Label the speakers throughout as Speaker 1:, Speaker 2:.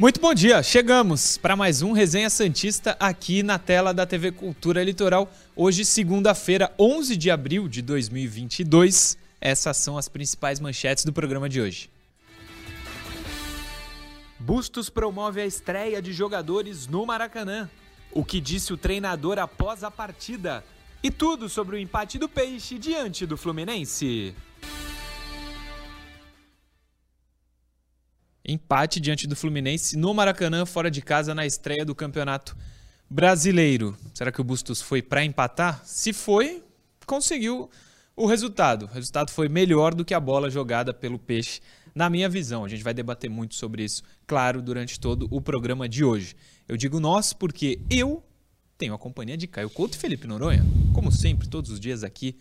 Speaker 1: Muito bom dia, chegamos para mais um Resenha Santista aqui na tela da TV Cultura Litoral. Hoje, segunda-feira, 11 de abril de 2022. Essas são as principais manchetes do programa de hoje. Bustos promove a estreia de jogadores no Maracanã. O que disse o treinador após a partida? E tudo sobre o empate do Peixe diante do Fluminense. Empate diante do Fluminense no Maracanã, fora de casa, na estreia do Campeonato Brasileiro. Será que o Bustos foi para empatar? Se foi, conseguiu o resultado. O resultado foi melhor do que a bola jogada pelo Peixe, na minha visão. A gente vai debater muito sobre isso, claro, durante todo o programa de hoje. Eu digo nós porque eu tenho a companhia de Caio Couto e Felipe Noronha. Como sempre, todos os dias aqui,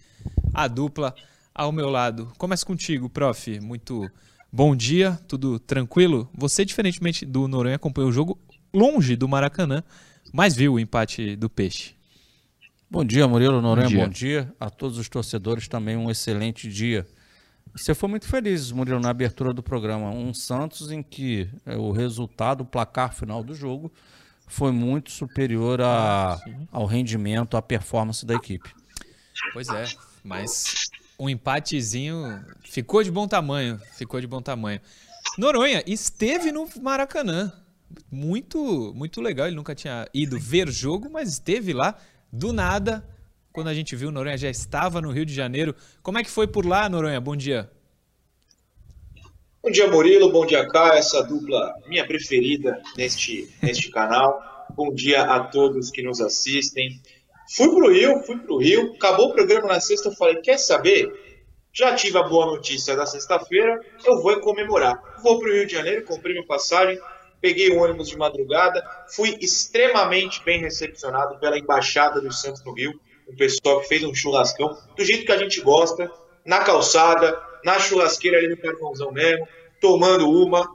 Speaker 1: a dupla ao meu lado. Começa contigo, prof. Muito Bom dia, tudo tranquilo? Você, diferentemente do Noronha, acompanhou o jogo longe do Maracanã, mas viu o empate do Peixe.
Speaker 2: Bom dia, Murilo Noronha, bom dia. bom dia. A todos os torcedores também um excelente dia. Você foi muito feliz, Murilo, na abertura do programa. Um Santos em que é, o resultado, o placar final do jogo, foi muito superior a, ah, ao rendimento, à performance da equipe.
Speaker 1: Pois é, mas um empatezinho ficou de bom tamanho, ficou de bom tamanho. Noronha esteve no Maracanã. Muito, muito legal. Ele nunca tinha ido ver jogo, mas esteve lá do nada. Quando a gente viu, Noronha já estava no Rio de Janeiro. Como é que foi por lá, Noronha? Bom dia.
Speaker 3: Bom dia, Murilo. Bom dia, Caio. Essa dupla minha preferida neste, neste canal. Bom dia a todos que nos assistem. Fui pro Rio, fui pro Rio, acabou o programa na sexta, eu falei, quer saber? Já tive a boa notícia da sexta-feira, eu vou comemorar. Vou pro Rio de Janeiro, comprei minha passagem, peguei o ônibus de madrugada, fui extremamente bem recepcionado pela Embaixada do Santos no Rio, o pessoal que fez um churrascão, do jeito que a gente gosta, na calçada, na churrasqueira ali no carvãozão mesmo, tomando uma,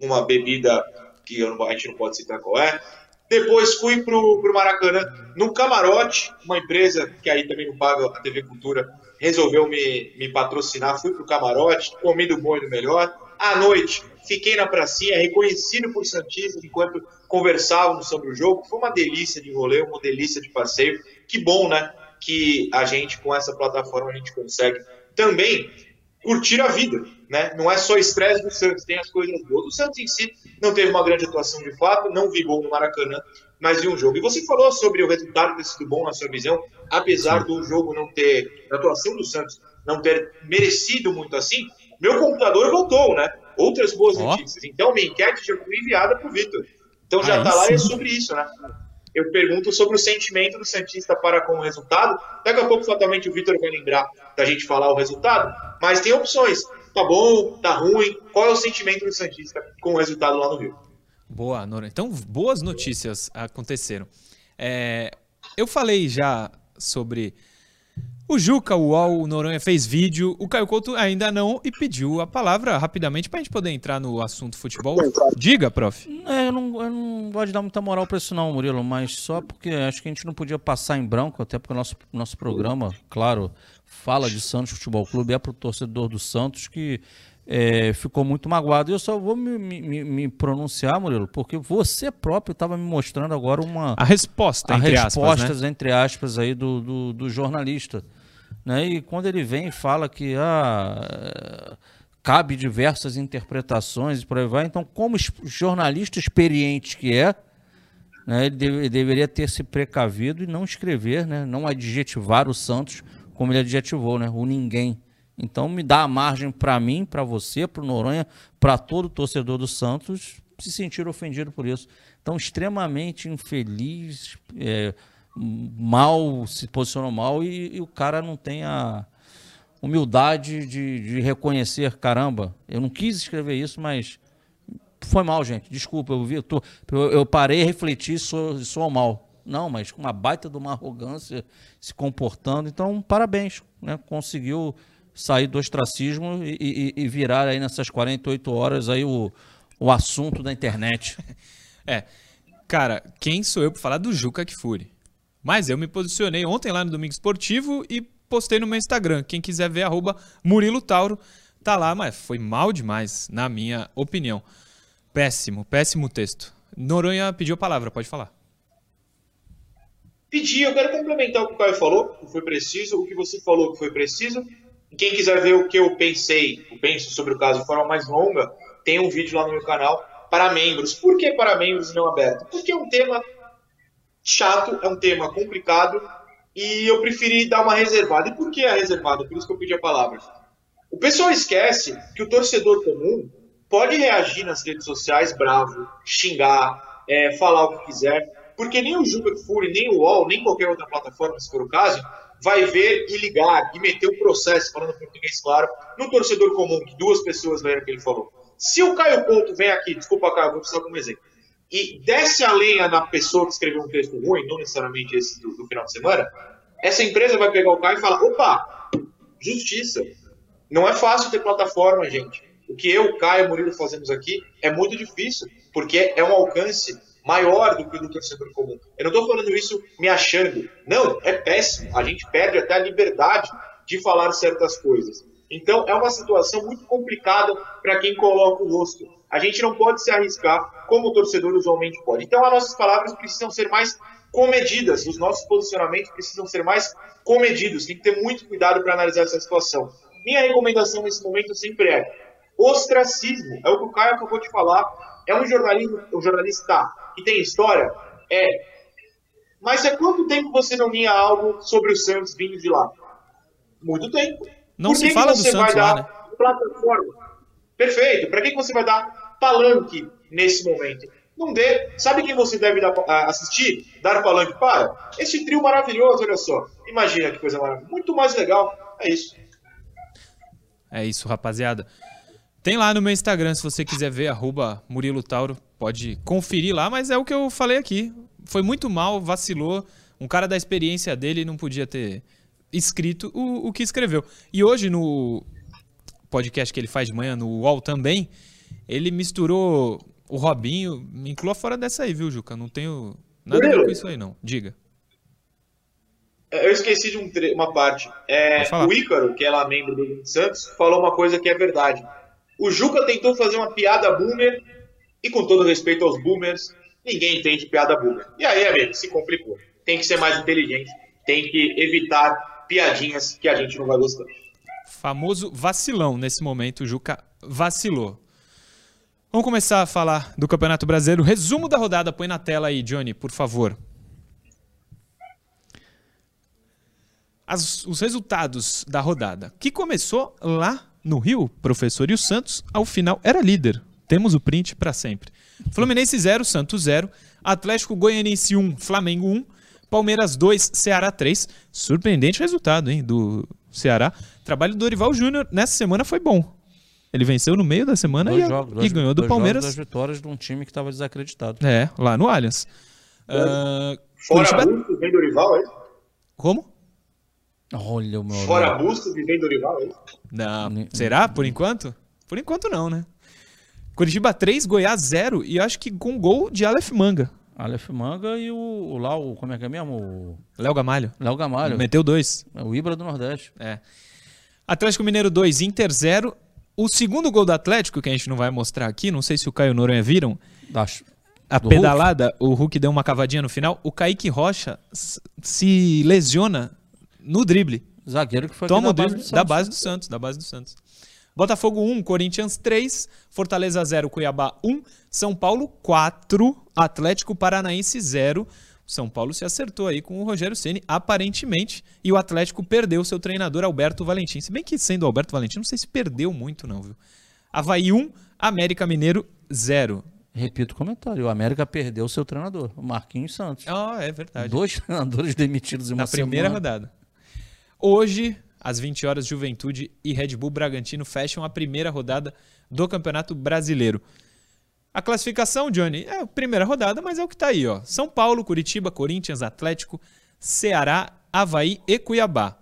Speaker 3: uma bebida que não, a gente não pode citar qual é, depois fui pro, pro Maracanã, num camarote, uma empresa que aí também não paga a TV Cultura, resolveu me, me patrocinar. Fui pro camarote, comi do bom e do melhor. À noite, fiquei na pracinha, reconhecido por Santistas enquanto conversávamos sobre o jogo. Foi uma delícia de rolê, uma delícia de passeio. Que bom, né? Que a gente, com essa plataforma, a gente consegue também curtir a vida, né? Não é só estresse do Santos, tem as coisas boas. O Santos em si não teve uma grande atuação de fato, não vi gol no Maracanã, mas vi um jogo. E você falou sobre o resultado ter sido bom na sua visão, apesar do jogo não ter, a atuação do Santos não ter merecido muito assim, meu computador voltou, né? Outras boas oh. notícias. Então, minha enquete já foi enviada para o Vitor. Então já está lá e é sobre isso, né? Eu pergunto sobre o sentimento do Santista para com o resultado. Daqui a pouco, fatalmente, o Vitor vai lembrar da gente falar o resultado, mas tem opções. Tá bom, tá ruim. Qual é o sentimento do Santista com o resultado lá no Rio?
Speaker 1: Boa, Nora. Então, boas notícias aconteceram. É, eu falei já sobre o Juca, o UOL, o Noronha fez vídeo, o Caio Couto ainda não e pediu a palavra rapidamente para a gente poder entrar no assunto futebol. Diga, prof.
Speaker 2: É, eu, não, eu não gosto de dar muita moral para isso não, Murilo, mas só porque acho que a gente não podia passar em branco, até porque o nosso, nosso programa, claro, fala de Santos Futebol Clube, é para o torcedor do Santos que é, ficou muito magoado. Eu só vou me, me, me pronunciar, Murilo, porque você próprio estava me mostrando agora uma...
Speaker 1: A resposta,
Speaker 2: a
Speaker 1: entre
Speaker 2: respostas,
Speaker 1: aspas, né?
Speaker 2: entre aspas, aí do, do, do jornalista. Né? E quando ele vem e fala que ah, cabe diversas interpretações e por aí vai, então, como jornalista experiente que é, né, ele, deve, ele deveria ter se precavido e não escrever, né, não adjetivar o Santos como ele adjetivou, né, o ninguém. Então, me dá a margem para mim, para você, para o Noronha, para todo torcedor do Santos se sentir ofendido por isso. Então, extremamente infeliz, é, mal, se posicionou mal e, e o cara não tem a humildade de, de, reconhecer, caramba, eu não quis escrever isso, mas foi mal, gente. Desculpa, eu vi, eu, tô, eu, eu parei, refleti sou, sou mal. Não, mas com uma baita de uma arrogância se comportando. Então, parabéns, né? Conseguiu sair do ostracismo e, e, e virar aí nessas 48 horas aí o, o assunto da internet.
Speaker 1: É, cara, quem sou eu para falar do Juca Kfouri? Mas eu me posicionei ontem lá no Domingo Esportivo e postei no meu Instagram. Quem quiser ver, arroba Murilo Tauro, tá lá, mas foi mal demais, na minha opinião. Péssimo, péssimo texto. Noronha pediu a palavra, pode falar.
Speaker 3: Pedi, eu quero complementar o que o Caio falou, que foi preciso, o que você falou que foi preciso. Quem quiser ver o que eu pensei, eu penso sobre o caso de forma mais longa, tem um vídeo lá no meu canal para membros. Por que para membros não aberto? Porque é um tema chato, é um tema complicado e eu preferi dar uma reservada. E por que a reservada? Por isso que eu pedi a palavra. O pessoal esquece que o torcedor comum pode reagir nas redes sociais bravo, xingar, é, falar o que quiser, porque nem o Juca Fury, nem o UOL, nem qualquer outra plataforma, se for o caso, vai ver e ligar e meter o um processo, falando português claro, no torcedor comum, que duas pessoas leram o que ele falou. Se o Caio Couto vem aqui, desculpa, Caio, vou precisar como exemplo, e desce a lenha na pessoa que escreveu um texto ruim, não necessariamente esse do, do final de semana, essa empresa vai pegar o Caio e falar: opa, justiça. Não é fácil ter plataforma, gente. O que eu, Caio e Murilo fazemos aqui é muito difícil, porque é um alcance maior do que o do torcedor comum. Eu não estou falando isso me achando. Não, é péssimo. A gente perde até a liberdade de falar certas coisas. Então, é uma situação muito complicada para quem coloca o rosto. A gente não pode se arriscar como o torcedor usualmente pode. Então, as nossas palavras precisam ser mais comedidas, os nossos posicionamentos precisam ser mais comedidos. Tem que ter muito cuidado para analisar essa situação. Minha recomendação nesse momento sempre é ostracismo. É o que o Caio acabou de falar. É um jornalismo, um jornalista que tem história? É. Mas há quanto tempo você não vinha algo sobre o Santos vindo de lá? Muito tempo.
Speaker 1: Não se fala do Santos lá, né?
Speaker 3: Plataforma? Perfeito. Para que você vai dar palanque nesse momento? Não dê. Sabe quem você deve dar, assistir? Dar palanque para? Esse trio maravilhoso, olha só. Imagina que coisa maravilhosa. Muito mais legal. É isso.
Speaker 1: É isso, rapaziada. Tem lá no meu Instagram, se você quiser ver, arroba Murilo Tauro, pode conferir lá, mas é o que eu falei aqui. Foi muito mal, vacilou. Um cara da experiência dele não podia ter escrito o, o que escreveu. E hoje, no podcast que ele faz de manhã, no UOL também, ele misturou o Robinho. Me inclua fora dessa aí, viu, Juca? Não tenho nada a ver com isso aí, não. Diga.
Speaker 3: É, eu esqueci de um uma parte. É, o Ícaro, que é lá membro do Santos, falou uma coisa que é verdade. O Juca tentou fazer uma piada boomer, e com todo respeito aos boomers, ninguém entende piada boomer. E aí, amigo, se complicou. Tem que ser mais inteligente, tem que evitar piadinhas que a gente não vai gostar.
Speaker 1: Famoso vacilão nesse momento, o Juca vacilou. Vamos começar a falar do Campeonato Brasileiro. Resumo da rodada, põe na tela aí, Johnny, por favor. As, os resultados da rodada, que começou lá no Rio, professor e o Santos, ao final era líder. Temos o print para sempre. Fluminense 0, Santos 0, Atlético Goianiense 1, Flamengo 1, Palmeiras 2, Ceará 3. Surpreendente resultado, hein, do Ceará. trabalho do Dorival Júnior nessa semana foi bom. Ele venceu no meio da semana dois e, jogos, dois, e ganhou do Palmeiras.
Speaker 2: Duas vitórias de um time que estava desacreditado.
Speaker 1: É, lá no Allianz.
Speaker 3: Uh, Fora Curitiba... Bustos, vem Dorival, é?
Speaker 1: Como?
Speaker 2: Olha o meu.
Speaker 3: Fora Bustos e vem Dorival, é?
Speaker 1: Não. Será? Por enquanto? Por enquanto não, né? Curitiba 3, Goiás 0 e acho que com gol de Aleph Manga.
Speaker 2: Aleph Manga e o, o lá, o, como é que é mesmo?
Speaker 1: Léo Gamalho.
Speaker 2: Léo Gamalho.
Speaker 1: Meteu dois.
Speaker 2: É o Ibra do Nordeste.
Speaker 1: É. Atlético Mineiro 2, Inter 0. O segundo gol do Atlético, que a gente não vai mostrar aqui, não sei se o Caio Noronha viram.
Speaker 2: Da,
Speaker 1: a pedalada, Hulk. o Hulk deu uma cavadinha no final. O Kaique Rocha se lesiona no drible.
Speaker 2: Zagueiro que foi
Speaker 1: Toma o drible da base do Santos, da base do Santos. Botafogo 1, Corinthians 3, Fortaleza 0, Cuiabá 1, São Paulo 4, Atlético Paranaense 0. São Paulo se acertou aí com o Rogério Ceni aparentemente, e o Atlético perdeu seu treinador Alberto Valentim. Se bem que sendo Alberto Valentim, não sei se perdeu muito não, viu? Havaí 1, América Mineiro 0.
Speaker 2: Repito o comentário, o América perdeu seu treinador, o Marquinhos Santos.
Speaker 1: Ah, oh, é verdade.
Speaker 2: Dois treinadores demitidos em uma
Speaker 1: Na primeira rodada. Hoje, às 20 horas, Juventude e Red Bull Bragantino fecham a primeira rodada do Campeonato Brasileiro. A classificação, Johnny, é a primeira rodada, mas é o que está aí, ó. São Paulo, Curitiba, Corinthians, Atlético, Ceará, Havaí e Cuiabá.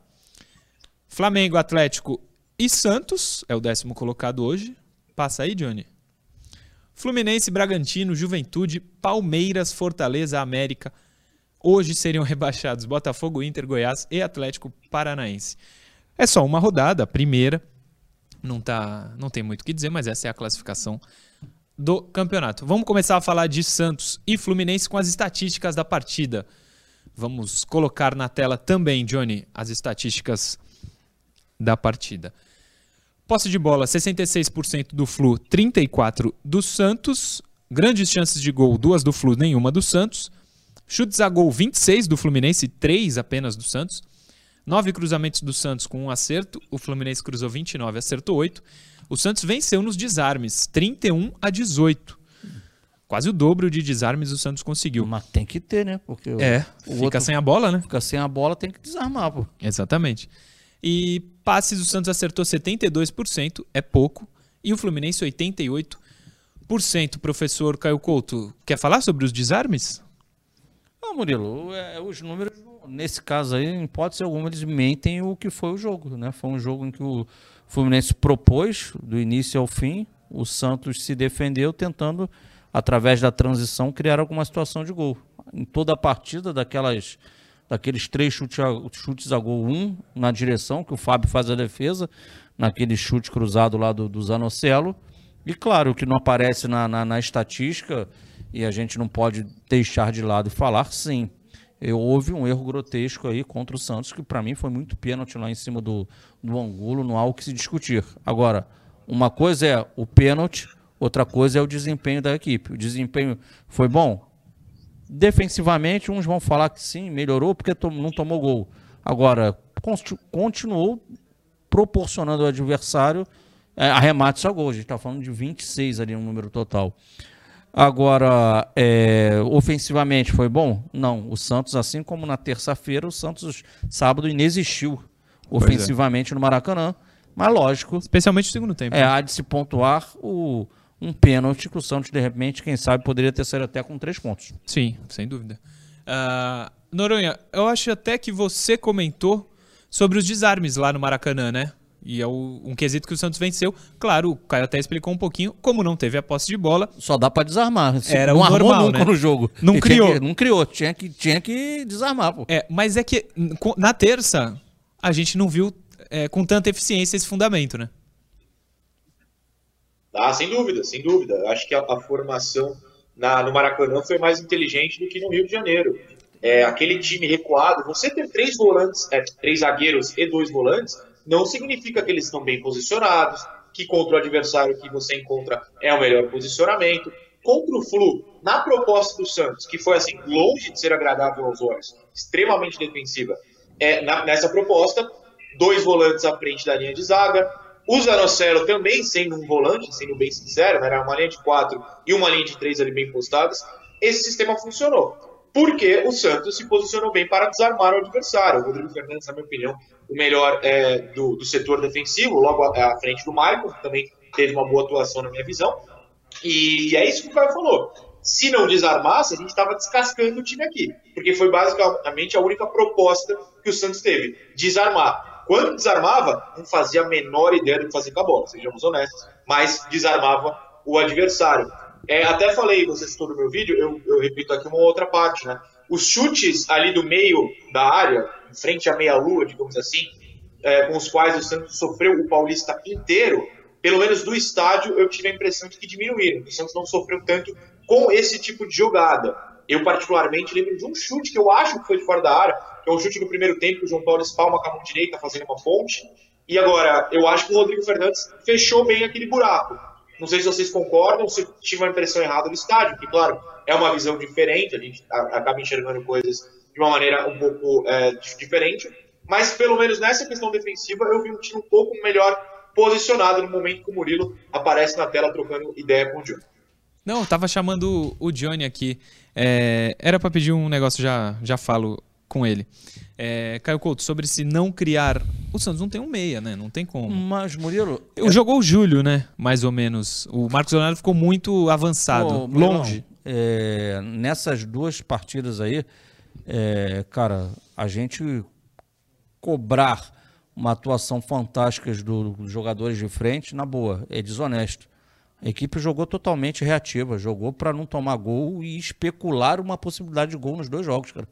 Speaker 1: Flamengo, Atlético e Santos é o décimo colocado hoje. Passa aí, Johnny. Fluminense, Bragantino, Juventude, Palmeiras, Fortaleza, América. Hoje seriam rebaixados Botafogo, Inter, Goiás e Atlético Paranaense. É só uma rodada, a primeira. Não, tá, não tem muito o que dizer, mas essa é a classificação do campeonato. Vamos começar a falar de Santos e Fluminense com as estatísticas da partida. Vamos colocar na tela também, Johnny, as estatísticas da partida. Posse de bola, 66% do Flu, 34% do Santos. Grandes chances de gol, duas do Flu, nenhuma do Santos. Chutes a gol, 26 do Fluminense, 3 apenas do Santos. Nove cruzamentos do Santos com um acerto. O Fluminense cruzou 29, acertou 8. O Santos venceu nos desarmes, 31 a 18. Quase o dobro de desarmes o Santos conseguiu.
Speaker 2: Mas tem que ter, né? Porque
Speaker 1: é, o fica outro sem a bola, né?
Speaker 2: Fica sem a bola, tem que desarmar, pô.
Speaker 1: Exatamente. E passes o Santos acertou 72%, é pouco. E o Fluminense 88%. Professor Caio Couto, quer falar sobre os desarmes?
Speaker 2: Não, Murilo, é, os números, nesse caso aí, em hipótese alguma, eles mentem o que foi o jogo, né? Foi um jogo em que o Fluminense propôs do início ao fim, o Santos se defendeu tentando, através da transição, criar alguma situação de gol. Em toda a partida, daquelas, daqueles três chutes a, chutes a gol, um na direção, que o Fábio faz a defesa, naquele chute cruzado lá do, do Zanocelo. E claro, o que não aparece na, na, na estatística, e a gente não pode deixar de lado e falar, sim, houve um erro grotesco aí contra o Santos, que para mim foi muito pênalti lá em cima do, do Angulo, não há o que se discutir. Agora, uma coisa é o pênalti, outra coisa é o desempenho da equipe. O desempenho foi bom? Defensivamente, uns vão falar que sim, melhorou porque não tomou gol. Agora, continuou proporcionando ao adversário é, arremates a gol. A gente está falando de 26 ali, um número total. Agora, é, ofensivamente foi bom? Não. O Santos, assim como na terça-feira, o Santos sábado inexistiu é. ofensivamente é. no Maracanã. Mas lógico.
Speaker 1: Especialmente no segundo tempo.
Speaker 2: É, há de se pontuar o, um pênalti que o Santos, de repente, quem sabe, poderia ter saído até com três pontos.
Speaker 1: Sim, sem dúvida. Uh, Noronha, eu acho até que você comentou sobre os desarmes lá no Maracanã, né? E é o, um quesito que o Santos venceu. Claro, o Caio até explicou um pouquinho, como não teve a posse de bola.
Speaker 2: Só dá para desarmar.
Speaker 1: Era não o normal, nunca né?
Speaker 2: no jogo.
Speaker 1: Não criou.
Speaker 2: Que, não criou, tinha que, tinha que desarmar, pô.
Speaker 1: É, mas é que na terça a gente não viu é, com tanta eficiência esse fundamento, né?
Speaker 3: Ah, sem dúvida, sem dúvida. Acho que a, a formação na, no Maracanã foi mais inteligente do que no Rio de Janeiro. É, aquele time recuado, você ter três volantes, é, três zagueiros e dois volantes, não significa que eles estão bem posicionados, que contra o adversário que você encontra é o melhor posicionamento. Contra o Flu, na proposta do Santos, que foi assim, longe de ser agradável aos olhos, extremamente defensiva, é, na, nessa proposta, dois volantes à frente da linha de zaga, o Zanocelo também sendo um volante, sendo bem sincero, né, era uma linha de quatro e uma linha de três ali bem postadas, esse sistema funcionou porque o Santos se posicionou bem para desarmar o adversário. O Rodrigo Fernandes, na minha opinião, o melhor é, do, do, setor defensivo, logo à, à frente do Michael, que também teve uma boa atuação na minha visão. E é isso que o Caio falou. Se não desarmasse, a gente estava descascando o time aqui, porque foi basicamente a única proposta que o Santos teve: desarmar. Quando desarmava, não fazia a menor ideia do que fazer com a bola, sejamos honestos, mas desarmava o adversário. É, até falei, você citou no meu vídeo, eu, eu repito aqui uma outra parte, né? Os chutes ali do meio da área, em frente à meia-lua, digamos assim, é, com os quais o Santos sofreu o Paulista inteiro, pelo menos do estádio, eu tive a impressão de que diminuíram. O Santos não sofreu tanto com esse tipo de jogada. Eu, particularmente, lembro de um chute que eu acho que foi de fora da área, que é um chute no primeiro tempo que o João Paulo espalma com a mão direita, fazendo uma ponte. E agora, eu acho que o Rodrigo Fernandes fechou bem aquele buraco. Não sei se vocês concordam, se tive uma impressão errada do estádio, que, claro, é uma visão diferente, a gente acaba enxergando coisas de uma maneira um pouco é, diferente, mas pelo menos nessa questão defensiva eu vi um time um pouco melhor posicionado no momento que o Murilo aparece na tela trocando ideia com o Johnny.
Speaker 1: Não, eu tava chamando o Johnny aqui. É, era para pedir um negócio, já, já falo com ele. É, Caio Couto, sobre se não criar. O Santos não tem um meia, né? Não tem como.
Speaker 2: Mas, Murilo.
Speaker 1: Eu é... Jogou o Júlio, né? Mais ou menos. O Marcos Leonardo ficou muito avançado, Pô, longe.
Speaker 2: É, nessas duas partidas aí, é, cara, a gente cobrar uma atuação fantástica dos jogadores de frente, na boa, é desonesto. A equipe jogou totalmente reativa, jogou para não tomar gol e especular uma possibilidade de gol nos dois jogos, cara.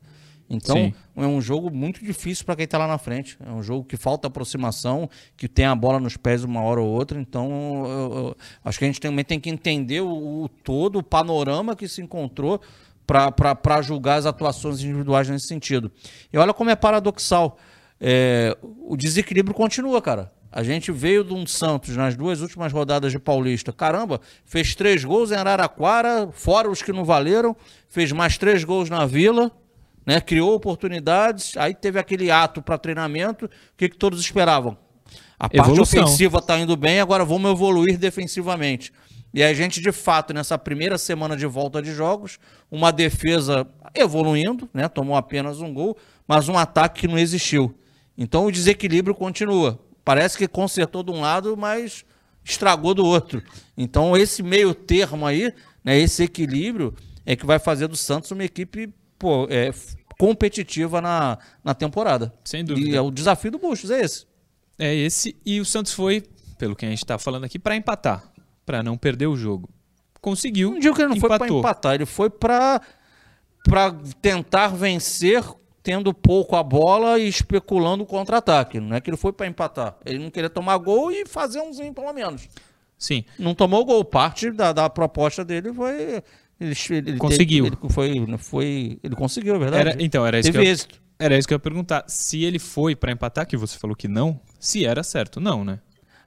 Speaker 2: Então,
Speaker 1: Sim.
Speaker 2: é um jogo muito difícil para quem está lá na frente. É um jogo que falta aproximação, que tem a bola nos pés uma hora ou outra. Então, eu- eu- acho que a gente também tem que entender o, o todo, o panorama que se encontrou para julgar as atuações individuais nesse sentido. E olha como é paradoxal. É, o desequilíbrio continua, cara. A gente veio de um Santos nas duas últimas rodadas de Paulista. Caramba, fez três gols em Araraquara, fora os que não valeram, fez mais três gols na Vila, né? Criou oportunidades, aí teve aquele ato para treinamento. O que, que todos esperavam? A parte
Speaker 1: Evolução.
Speaker 2: ofensiva está indo bem, agora vamos evoluir defensivamente. E a gente, de fato, nessa primeira semana de volta de jogos, uma defesa evoluindo, né? Tomou apenas um gol, mas um ataque que não existiu. Então o desequilíbrio continua. Parece que consertou de um lado, mas estragou do outro. Então esse meio termo aí, né, esse equilíbrio, é que vai fazer do Santos uma equipe pô, é, competitiva na, na temporada.
Speaker 1: Sem dúvida.
Speaker 2: E é o desafio do Bustos, é esse.
Speaker 1: É esse. E o Santos foi, pelo que a gente está falando aqui, para empatar. Para não perder o jogo. Conseguiu.
Speaker 2: Não digo que ele não foi para
Speaker 1: empatou.
Speaker 2: empatar, ele foi para para tentar vencer tendo pouco a bola e especulando o contra-ataque. Não é que ele foi para empatar. Ele não queria tomar gol e fazer umzinho pelo menos.
Speaker 1: Sim.
Speaker 2: Não tomou gol. Parte da, da proposta dele foi. Ele, ele
Speaker 1: Conseguiu.
Speaker 2: Ele, foi, foi, ele conseguiu, é verdade?
Speaker 1: Era, então, era isso, que
Speaker 2: Teve
Speaker 1: eu,
Speaker 2: êxito.
Speaker 1: era isso que eu ia perguntar. Se ele foi para empatar, que você falou que não, se era certo. Não, né?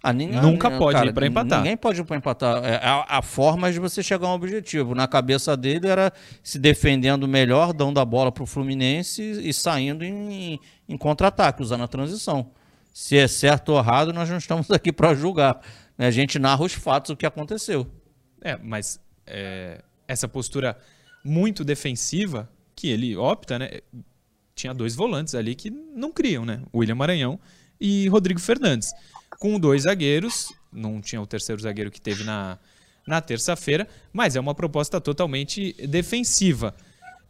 Speaker 2: Ah, ninguém-
Speaker 1: Nunca pode ir pra empatar.
Speaker 2: Ninguém pode ir para empatar. É a, a forma de você chegar a um objetivo. Na cabeça dele era se defendendo melhor, dando a bola para o Fluminense e, e saindo em, em contra-ataque, usando a transição. Se é certo ou errado, nós não estamos aqui para julgar. A gente narra os fatos, o que aconteceu.
Speaker 1: É, mas é, essa postura muito defensiva que ele opta, né? Tinha dois volantes ali que não criam, né? William Maranhão e Rodrigo Fernandes. Com dois zagueiros, não tinha o terceiro zagueiro que teve na, na terça-feira, mas é uma proposta totalmente defensiva.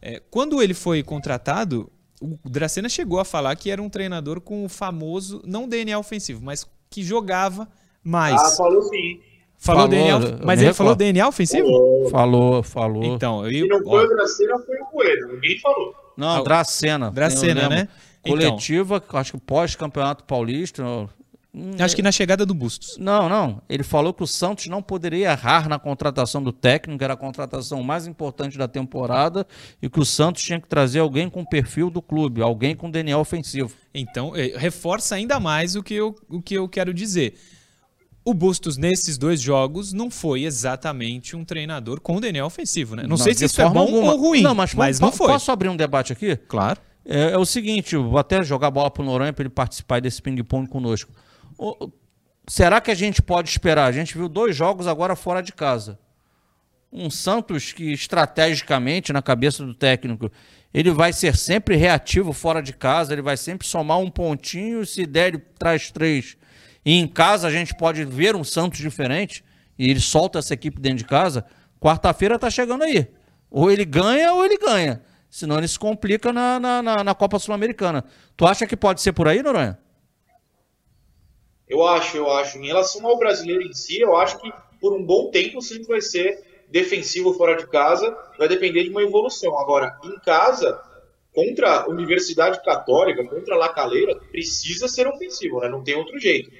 Speaker 1: É, quando ele foi contratado, o Dracena chegou a falar que era um treinador com o famoso, não DNA ofensivo, mas que jogava mais.
Speaker 3: Ah, falou sim.
Speaker 1: Falou,
Speaker 2: falou,
Speaker 1: DNA, mas ele falou. DNA ofensivo?
Speaker 2: Falou, falou.
Speaker 1: Então,
Speaker 3: Se
Speaker 1: eu,
Speaker 3: não
Speaker 1: ó,
Speaker 3: foi o Dracena, foi o Coelho. Ninguém falou.
Speaker 2: Não, Dracena.
Speaker 1: Dracena, né? Então.
Speaker 2: Coletiva, acho que pós-campeonato paulista.
Speaker 1: acho que na chegada do Bustos.
Speaker 2: Não, não. Ele falou que o Santos não poderia errar na contratação do técnico, era a contratação mais importante da temporada, e que o Santos tinha que trazer alguém com o perfil do clube, alguém com DNA ofensivo.
Speaker 1: Então, eh, reforça ainda mais o que, eu, o que eu quero dizer. O Bustos, nesses dois jogos, não foi exatamente um treinador com DNA ofensivo, né? Não, sei se isso é bom
Speaker 2: alguma.
Speaker 1: ou ruim,
Speaker 2: Não, mas,
Speaker 1: mas, não foi.
Speaker 2: Posso abrir um debate aqui?
Speaker 1: Claro.
Speaker 2: É, é o seguinte, vou até jogar a bola pro Noronha para ele participar desse ping-pong conosco. O- o- será que a gente pode esperar? A gente viu dois jogos agora fora de casa. Um Santos que estrategicamente, na cabeça do técnico, ele vai ser sempre reativo fora de casa, ele vai sempre somar um pontinho, se der ele traz três. E em casa a gente pode ver um Santos diferente, e ele solta essa equipe dentro de casa. Quarta-feira tá chegando aí. Ou ele ganha ou ele ganha. Senão ele se complica na, na, na- na Copa Sul-Americana. Tu acha que pode ser por aí, Noronha?
Speaker 3: Eu acho, eu acho. Em relação ao brasileiro em si, eu acho que por um bom tempo o Santos vai ser defensivo fora de casa, vai depender de uma evolução. Agora, em casa, contra a Universidade Católica, contra a La Calera, precisa ser ofensivo, né? Não tem outro jeito.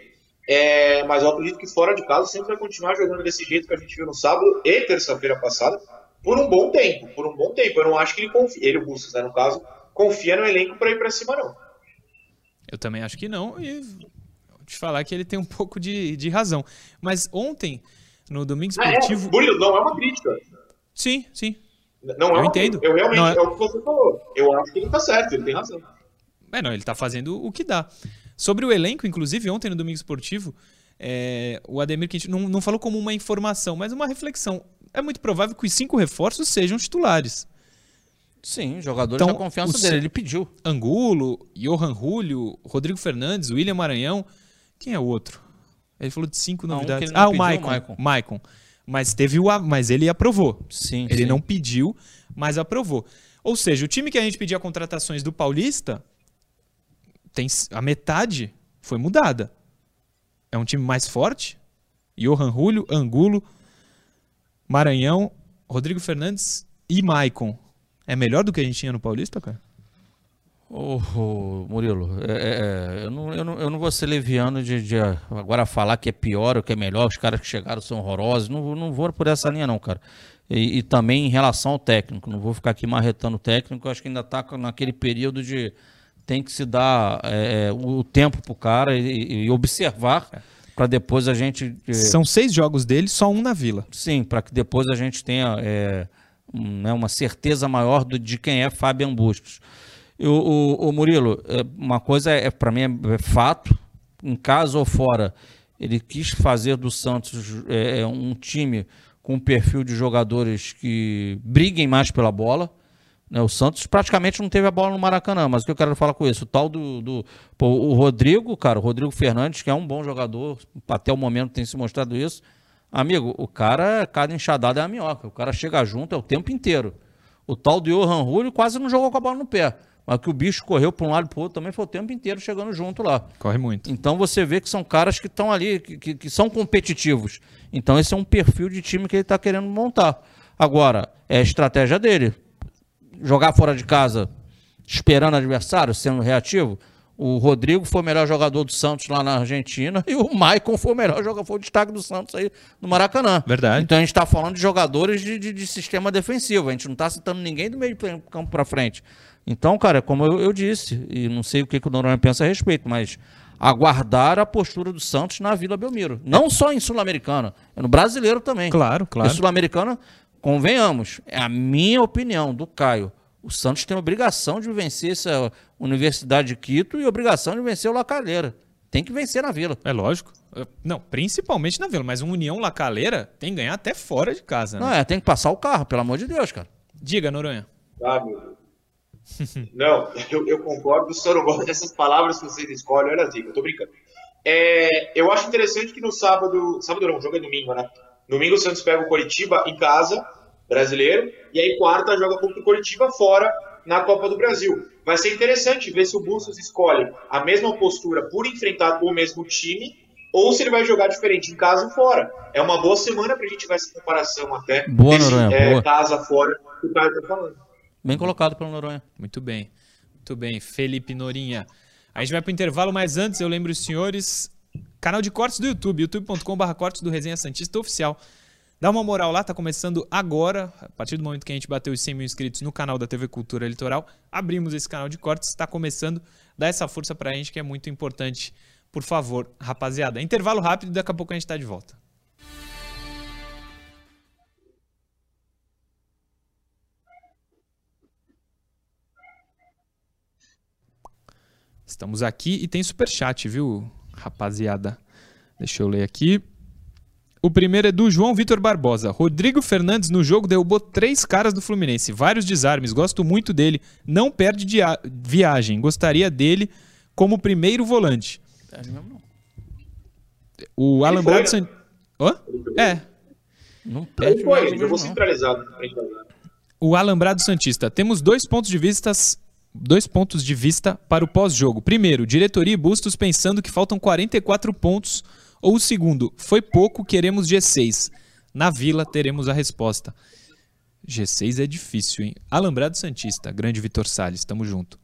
Speaker 3: É, mas eu acredito que fora de casa sempre vai continuar jogando desse jeito que a gente viu no sábado e terça-feira passada, por um bom tempo, por um bom tempo. Eu não acho que ele confia, ele, o Bustos, né, no caso, confia no elenco para ir para cima, não.
Speaker 1: Eu também acho que não. E vou te falar que ele tem um pouco de, de razão. Mas ontem, no Domingo
Speaker 3: Ah, é,
Speaker 1: Esportivo.
Speaker 3: Murilo, não é uma crítica.
Speaker 1: Sim, sim.
Speaker 3: Não é
Speaker 1: Eu
Speaker 3: uma
Speaker 1: entendo.
Speaker 3: Eu realmente,
Speaker 1: é-
Speaker 3: é o que você falou. Eu acho que ele tá certo, ele tem razão.
Speaker 1: É, não, ele tá fazendo o que dá. Sobre o elenco, inclusive, ontem no Domingo Esportivo, é, o Ademir Quintino não, não falou como uma informação, mas uma reflexão. É muito provável que os cinco reforços sejam titulares.
Speaker 2: Sim, jogadores
Speaker 1: Então,
Speaker 2: da confiança dele. Ele pediu.
Speaker 1: Angulo, Johan Julio, Rodrigo Fernandes, William Maranhão. Quem é o outro? Ele falou de cinco
Speaker 2: Não,
Speaker 1: novidades. Ah, o Maicon.
Speaker 2: Maicon.
Speaker 1: Maicon. Mas teve o mas ele aprovou.
Speaker 2: Sim,
Speaker 1: Ele
Speaker 2: sim.
Speaker 1: não pediu, mas aprovou. Ou seja, o time que a gente pedia contratações do Paulista tem a metade foi mudada. É um time mais forte. Johan Julio, Angulo, Maranhão, Rodrigo Fernandes e Maicon. É melhor do que a gente tinha no Paulista, cara?
Speaker 2: Ô, ô, Murilo, é, é, é, eu, não, eu, não, eu não vou ser leviano de, de agora falar que é pior ou que é melhor, os caras que chegaram são horrorosos. Não, não vou por essa linha, não, cara. E, e também em relação ao técnico, não vou ficar aqui marretando o técnico, acho que ainda está naquele período de tem que se dar é, é o tempo pro cara e, e observar para depois a gente.
Speaker 1: É, São seis jogos dele, só um na Vila.
Speaker 2: Sim, para que depois a gente tenha é, um, né, uma certeza maior do, de quem é Fabian Bustos. O, o, o Murilo, é, uma coisa é, para mim é, fato, em casa ou fora, ele quis fazer do Santos é, um time com um perfil de jogadores que briguem mais pela bola. Né? O Santos praticamente não teve a bola no Maracanã, mas o que eu quero falar com isso? O tal do. do pô, o Rodrigo, cara, o Rodrigo Fernandes, que é um bom jogador, até o momento tem se mostrado isso. Amigo, o cara, cada enxadada é a minhoca. O cara chega junto é o tempo inteiro. O tal do Johan Julio quase não jogou com a bola no pé. Mas que o bicho correu para um lado e para o outro também foi o tempo inteiro chegando junto lá.
Speaker 1: Corre muito.
Speaker 2: Então você vê que são caras que estão ali, que, que, que, são competitivos. Então esse é um perfil de time que ele está querendo montar. Agora, é a estratégia dele jogar fora de casa esperando adversário, sendo reativo. O Rodrigo foi o melhor jogador do Santos lá na Argentina e o Maicon foi o melhor jogador, foi o destaque do Santos aí no Maracanã.
Speaker 1: Verdade.
Speaker 2: Então a gente está falando de jogadores de, de, de, sistema defensivo, a gente não está citando ninguém do meio campo para frente. Então, cara, como eu, eu, disse, e não sei o que, que o Noronha pensa a respeito, mas aguardar a postura do Santos na Vila Belmiro. Não só em Sul-Americana, é no brasileiro também.
Speaker 1: Claro, claro. Em
Speaker 2: Sul-Americana, Convenhamos, é a minha opinião, do Caio. O Santos tem obrigação de vencer essa Universidade de Quito e obrigação de vencer o Lacalheira. Tem que vencer na Vila.
Speaker 1: É lógico. Não, principalmente na Vila, mas um União Lacaleira tem que ganhar até fora de casa,
Speaker 2: né? Não, é, tem que passar o carro, pelo amor de Deus, cara.
Speaker 1: Diga, Noronha.
Speaker 3: Ah, meu Não, eu, eu, concordo, só não gosto dessas palavras que vocês escolhem, olha assim, eu tô brincando. É, eu acho interessante que no sábado, sábado não, o jogo é domingo, né? Domingo o Santos pega o Coritiba em casa, brasileiro, e aí quarta joga contra o Coritiba fora na Copa do Brasil. Vai ser interessante ver se o Bustos escolhe a mesma postura por enfrentar o mesmo time ou se ele vai jogar diferente em casa e fora. É uma boa semana para a gente ver essa comparação até
Speaker 2: boa, desse, Noronha,
Speaker 3: é, boa. casa fora que o Caio está falando.
Speaker 2: Bem colocado pelo Noronha.
Speaker 1: Muito bem. Muito bem. Felipe Norinha. A gente vai para o intervalo, mas antes eu lembro os senhores Canal de cortes do YouTube, youtube.com.br cortes do Resenha Santista Oficial. Dá uma moral lá, tá começando agora, a partir do momento que a gente bateu os 100 mil inscritos no canal da TV Cultura Litoral, abrimos esse canal de cortes, está começando, dá essa força pra gente que é muito importante. Por favor, rapaziada. Intervalo rápido, daqui a pouco a gente tá de volta. Estamos aqui e tem super chat, viu? Rapaziada. Deixa eu ler aqui. O primeiro é do João Vitor Barbosa. Rodrigo Fernandes no jogo derrubou três caras do Fluminense. Vários desarmes. Gosto muito dele. Não perde viagem. Gostaria dele como primeiro volante. É o Alan Brado San... oh? É.
Speaker 3: Não perde viagem. Eu vou centralizado.
Speaker 1: O Alambrado Santista. Temos dois pontos de vistas dois pontos de vista para o pós-jogo. Primeiro, diretoria e Bustos pensando que faltam 44 pontos. Ou o segundo, foi pouco, queremos G6. Na Vila teremos a resposta. G6 é difícil, hein? Alambrado Santista, grande Vitor Salles, tamo junto.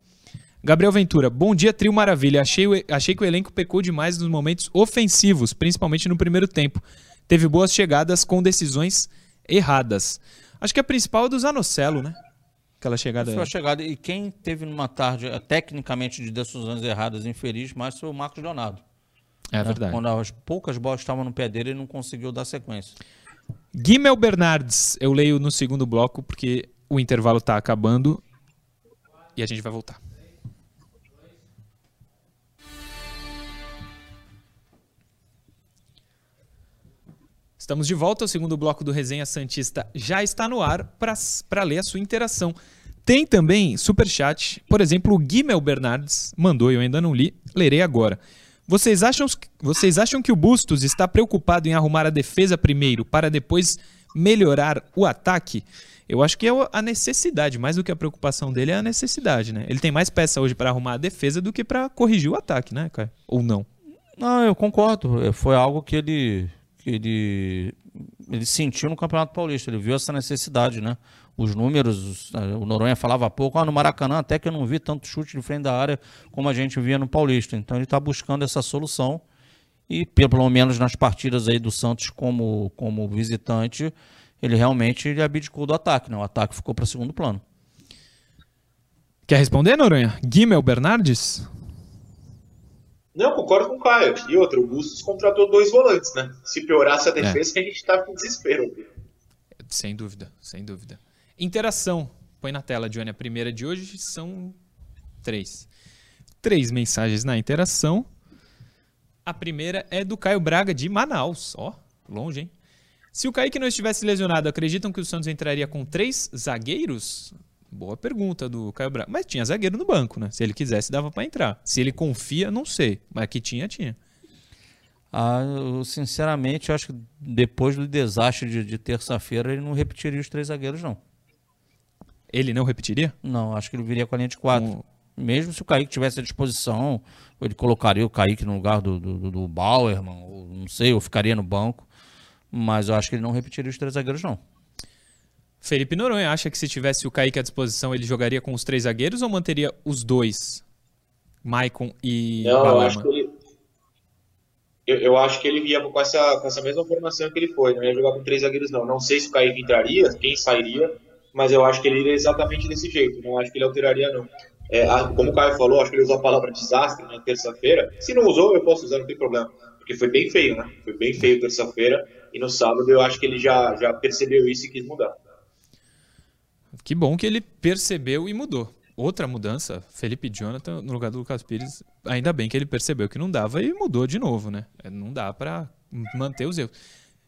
Speaker 1: Gabriel Ventura, bom dia, trio maravilha. Achei, achei que o elenco pecou demais nos momentos ofensivos, principalmente no primeiro tempo. Teve boas chegadas com decisões erradas. Acho que a principal é do Zanocelo, né? Aquela chegada.
Speaker 2: Foi a chegada. E quem teve numa tarde, eh, tecnicamente, de decisões erradas infeliz, mais foi o Marcos Leonardo.
Speaker 1: É né? verdade.
Speaker 2: Quando as poucas bolas estavam no pé dele, ele não conseguiu dar sequência.
Speaker 1: Guimel Bernardes, eu leio no segundo bloco, porque o intervalo está acabando e a gente vai voltar. Estamos de volta, o segundo bloco do Resenha Santista já está no ar para ler a sua interação. Tem também super chat, por exemplo, o Guimel Bernardes mandou, eu ainda não li, lerei agora. Vocês acham, vocês acham que o Bustos está preocupado em arrumar a defesa primeiro para depois melhorar o ataque? Eu acho que é a necessidade, mais do que a preocupação dele é a necessidade, né? Ele tem mais peça hoje para arrumar a defesa do que para corrigir o ataque, né, Caio? Ou não?
Speaker 2: Não, eu concordo. Foi algo que ele ele, ele sentiu no Campeonato Paulista, ele viu essa necessidade, né? os números, o Noronha falava pouco, ah, no Maracanã até que eu não vi tanto chute de frente da área como a gente via no Paulista. Então ele está buscando essa solução e pelo menos nas partidas aí do Santos como, como visitante, ele realmente ele abdicou do ataque, né? o ataque ficou para segundo plano.
Speaker 1: Quer responder, Noronha? Guimel Bernardes?
Speaker 3: Não, concordo com o Caio. E outro, o Bustos contratou dois volantes, né? Se piorasse a é. defesa, é. a gente tá com desespero.
Speaker 1: Sem dúvida, sem dúvida. Interação. Põe na tela, Johnny. A primeira de hoje são três. Três mensagens na interação. A primeira é do Caio Braga, de Manaus. Ó, longe, hein? Se o Kaique não estivesse lesionado, acreditam que o Santos entraria com três zagueiros? Boa pergunta do Caio Braga. Mas tinha zagueiro no banco, né? Se ele quisesse, dava para entrar. Se ele confia, não sei. Mas que tinha, tinha.
Speaker 2: Ah, eu, sinceramente, eu acho que depois do desastre de, de terça-feira, ele não repetiria os três zagueiros, não.
Speaker 1: Ele não repetiria?
Speaker 2: Não, acho que ele viria com a linha de quatro. Um... Mesmo se o Kaique tivesse à disposição, ele colocaria o Kaique no lugar do, do, do Bauerman, ou não sei, ou ficaria no banco. Mas eu acho que ele não repetiria os três zagueiros, não.
Speaker 1: Felipe Noronha acha que se tivesse o Kaique à disposição, ele jogaria com os três zagueiros ou manteria os dois? Maicon e
Speaker 3: Não, eu acho que ele... Eu, eu, acho que ele ia com essa, com essa mesma formação que ele foi. Não ia jogar com três zagueiros, não. Não sei se o Kaique entraria, quem sairia, mas eu acho que ele iria exatamente desse jeito. Não acho que ele alteraria, não. É, como o Caio falou, acho que ele usou a palavra desastre na terça-feira. Se não usou, eu posso usar, não tem problema. Porque foi bem feio, né? Foi bem feio terça-feira. E no sábado eu acho que ele já, já percebeu isso e quis mudar.
Speaker 1: Que bom que ele percebeu e mudou. Outra mudança, Felipe Jonathan no lugar do Lucas Pires, ainda bem que ele percebeu que não dava e mudou de novo, né? É, não dá para manter os erros.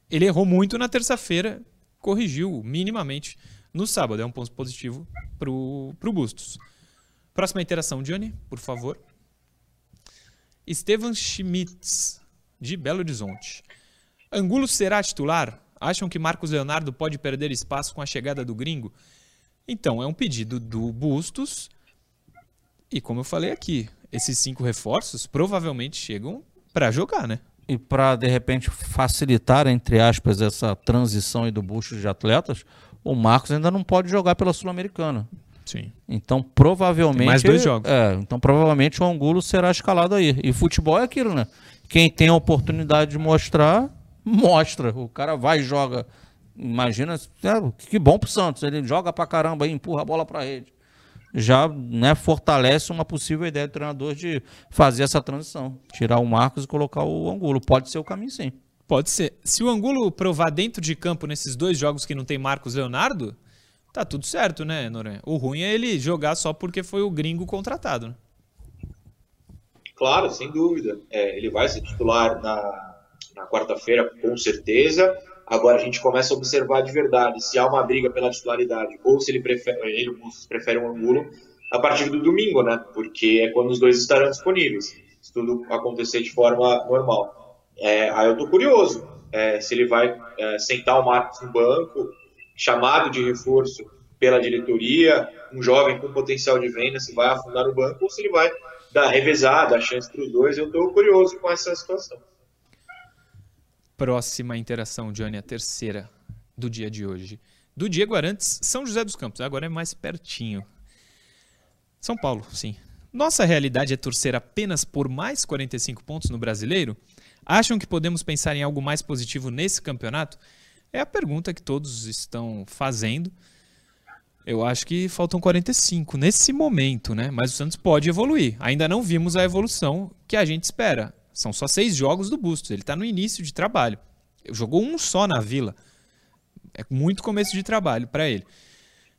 Speaker 1: Ele errou muito na terça-feira, corrigiu minimamente no sábado. É um ponto positivo pro, pro Bustos. Próxima interação, Johnny, por favor. Estevan Schmitz, de Belo Horizonte. Angulo será titular? Acham que Marcos Leonardo pode perder espaço com a chegada do gringo? Então, é um pedido do Bustos. E como eu falei aqui, esses cinco reforços provavelmente chegam para jogar, né?
Speaker 2: E para, de repente, facilitar, entre aspas, essa transição do Bustos de atletas, o Marcos ainda não pode jogar pela Sul-Americana.
Speaker 1: Sim.
Speaker 2: Então, provavelmente. Tem
Speaker 1: mais dois jogos.
Speaker 2: É, então, provavelmente o Angulo será escalado aí. E futebol é aquilo, né? Quem tem a oportunidade de mostrar, mostra. O cara vai e joga Imagina, é, que bom pro Santos. Ele joga pra caramba e empurra a bola pra rede. Já né, fortalece uma possível ideia do treinador de fazer essa transição. Tirar o Marcos e colocar o Angulo. Pode ser o caminho, sim.
Speaker 1: Pode ser. Se o Angulo provar dentro de campo nesses dois jogos que não tem Marcos Leonardo, tá tudo certo, né, Noronha? O ruim é ele jogar só porque foi o gringo contratado, né?
Speaker 3: Claro, sem dúvida. É, ele vai ser titular na, na quarta-feira, com certeza. Agora a gente começa a observar de verdade se há uma briga pela titularidade ou se ele prefere, ele prefere um Angulo a partir do domingo, né? Porque é quando os dois estarão disponíveis, se tudo acontecer de forma normal. É, aí eu tô curioso é, se ele vai é, sentar o Marcos no banco, chamado de reforço pela diretoria, um jovem com potencial de venda, se vai afundar no banco ou se ele vai dar revezada, dar chance para os dois. Eu estou curioso com essa situação.
Speaker 1: Próxima interação, Johnny, a terceira do dia de hoje. Do Diego Arantes, São José dos Campos. Agora é mais pertinho. São Paulo, sim. Nossa realidade é torcer apenas por mais 45 pontos no brasileiro? Acham que podemos pensar em algo mais positivo nesse campeonato? É a pergunta que todos estão fazendo. Eu acho que faltam 45 nesse momento, né? Mas o Santos pode evoluir. Ainda não vimos a evolução que a gente espera. São só seis jogos do Bustos. Ele está no início de trabalho. Jogou um só na Vila. É muito começo de trabalho para ele.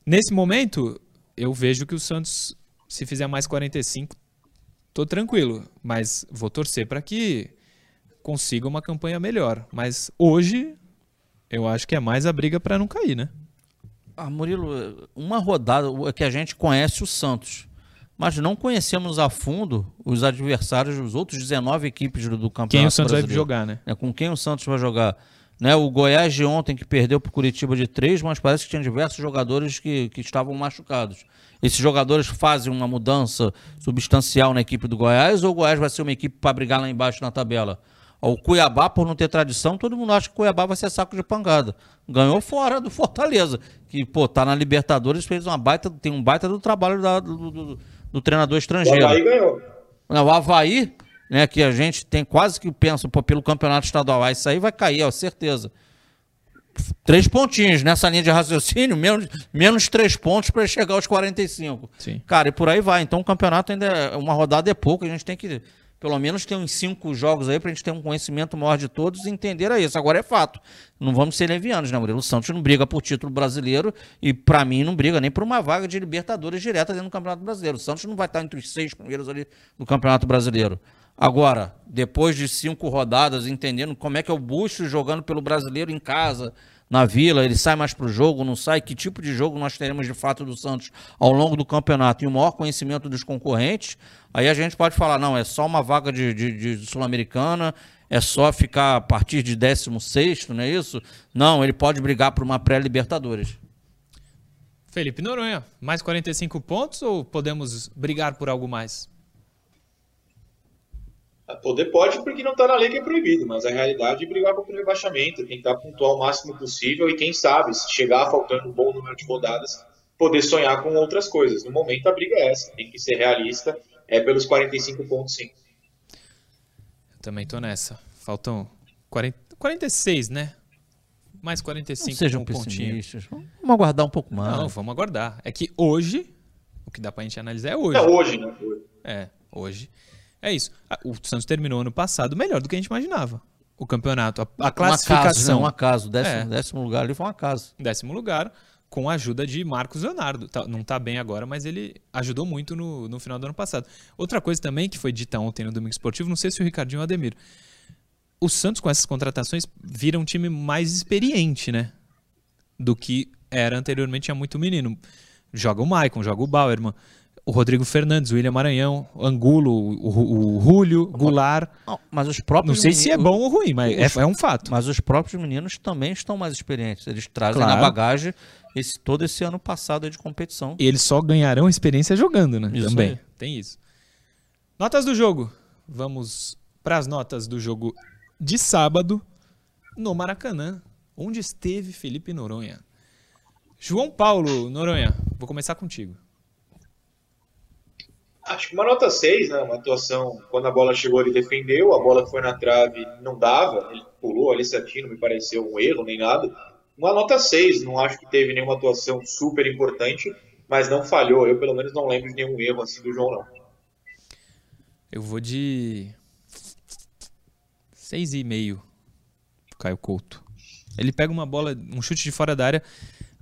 Speaker 1: Nesse momento, eu vejo que o Santos, se fizer mais 45, tô tranquilo. Mas vou torcer para que consiga uma campanha melhor. Mas hoje, eu acho que é mais a briga para não cair, né?
Speaker 2: Ah, Murilo, uma rodada que a gente conhece o Santos mas não conhecemos a fundo os adversários dos outros 19 equipes do, do campeonato.
Speaker 1: Quem o Santos brasileiro. vai jogar, né?
Speaker 2: É, com quem o Santos vai jogar. Né, o Goiás de ontem que perdeu para o Curitiba de três, mas parece que tinha diversos jogadores que, que estavam machucados. Esses jogadores fazem uma mudança substancial na equipe do Goiás ou o Goiás vai ser uma equipe para brigar lá embaixo na tabela? O Cuiabá, por não ter tradição, todo mundo acha que o Cuiabá vai ser saco de pancada. Ganhou fora do Fortaleza, que, pô, tá na Libertadores, fez uma baita, tem um baita do trabalho da, do, do, do, treinador estrangeiro. O Havaí ganhou. Não, o Havaí, né, que a gente tem quase que pensa, pô, pelo campeonato estadual, ah, isso aí vai cair, ó, certeza. Três pontinhos nessa linha de raciocínio, menos, menos três pontos para chegar aos 45. Sim. Cara, e por aí vai. Então o campeonato ainda é uma rodada é pouco, a gente tem que pelo menos ter uns cinco jogos aí para a gente ter um conhecimento maior de todos e entender isso. Agora é fato. Não vamos ser levianos, né, Murilo? O Santos não briga por título brasileiro e, para mim, não briga nem por uma vaga de Libertadores direta dentro do Campeonato Brasileiro. O Santos não vai estar entre os seis primeiros ali do Campeonato Brasileiro. Agora, depois de cinco rodadas, entendendo como é que é o Busto jogando pelo brasileiro em casa, na Vila, ele sai mais para o jogo, não sai? Que tipo de jogo nós teremos de fato do Santos ao longo do campeonato e o maior conhecimento dos concorrentes? Aí a gente pode falar, não, é só uma vaga de, de, de Sul-Americana, é só ficar a partir de 16, não é isso? Não, ele pode brigar por uma pré-Libertadores.
Speaker 1: Felipe Noronha, mais 45 pontos ou podemos brigar por algo mais?
Speaker 3: Poder pode porque não está na lei que é proibido, mas a realidade é brigar contra o rebaixamento, tentar pontuar o máximo possível e quem sabe, se chegar faltando um bom número de rodadas, poder sonhar com outras coisas. No momento a briga é essa, tem que ser realista, é pelos 45 pontos sim.
Speaker 1: Eu também estou nessa. Faltam 40, 46, né? Mais 45
Speaker 2: não sejam um pessimistas. Vamos aguardar um pouco mais.
Speaker 1: Não, vamos aguardar. É que hoje, o que dá pra gente analisar é hoje.
Speaker 3: É hoje, né?
Speaker 1: É, hoje. É isso. O Santos terminou ano passado melhor do que a gente imaginava. O campeonato, a, a classificação.
Speaker 2: Um acaso, né? um acaso. Décimo, é. décimo lugar ali foi um acaso.
Speaker 1: Décimo lugar, com a ajuda de Marcos Leonardo. Tá, não está bem agora, mas ele ajudou muito no, no final do ano passado. Outra coisa também que foi dita ontem no Domingo Esportivo, não sei se o Ricardinho ou o Ademir. O Santos, com essas contratações, vira um time mais experiente, né? Do que era anteriormente, tinha muito menino. Joga o Maicon, joga o Bauerman o Rodrigo Fernandes, o William Maranhão, Angulo, o, o Julio, Goulart. Não,
Speaker 2: mas os próprios
Speaker 1: Não sei meninos, se é bom ou ruim, mas os, é, é, um fato.
Speaker 2: Mas os próprios meninos também estão mais experientes. Eles trazem claro. na bagagem esse, todo esse ano passado de competição.
Speaker 1: E eles só ganharão experiência jogando, né? Isso também. Aí. Tem isso. Notas do jogo. Vamos para as notas do jogo de sábado no Maracanã, onde esteve Felipe Noronha. João Paulo Noronha, vou começar contigo.
Speaker 3: Acho que uma nota 6, né? Uma atuação, quando a bola chegou, ele defendeu, a bola foi na trave, não dava, ele pulou ali certinho, não me pareceu um erro nem nada. Uma nota 6, não acho que teve nenhuma atuação super importante, mas não falhou. Eu, pelo menos, não lembro de nenhum erro assim do João, não.
Speaker 1: Eu vou de 6,5 Caio Couto. Ele pega uma bola, um chute de fora da área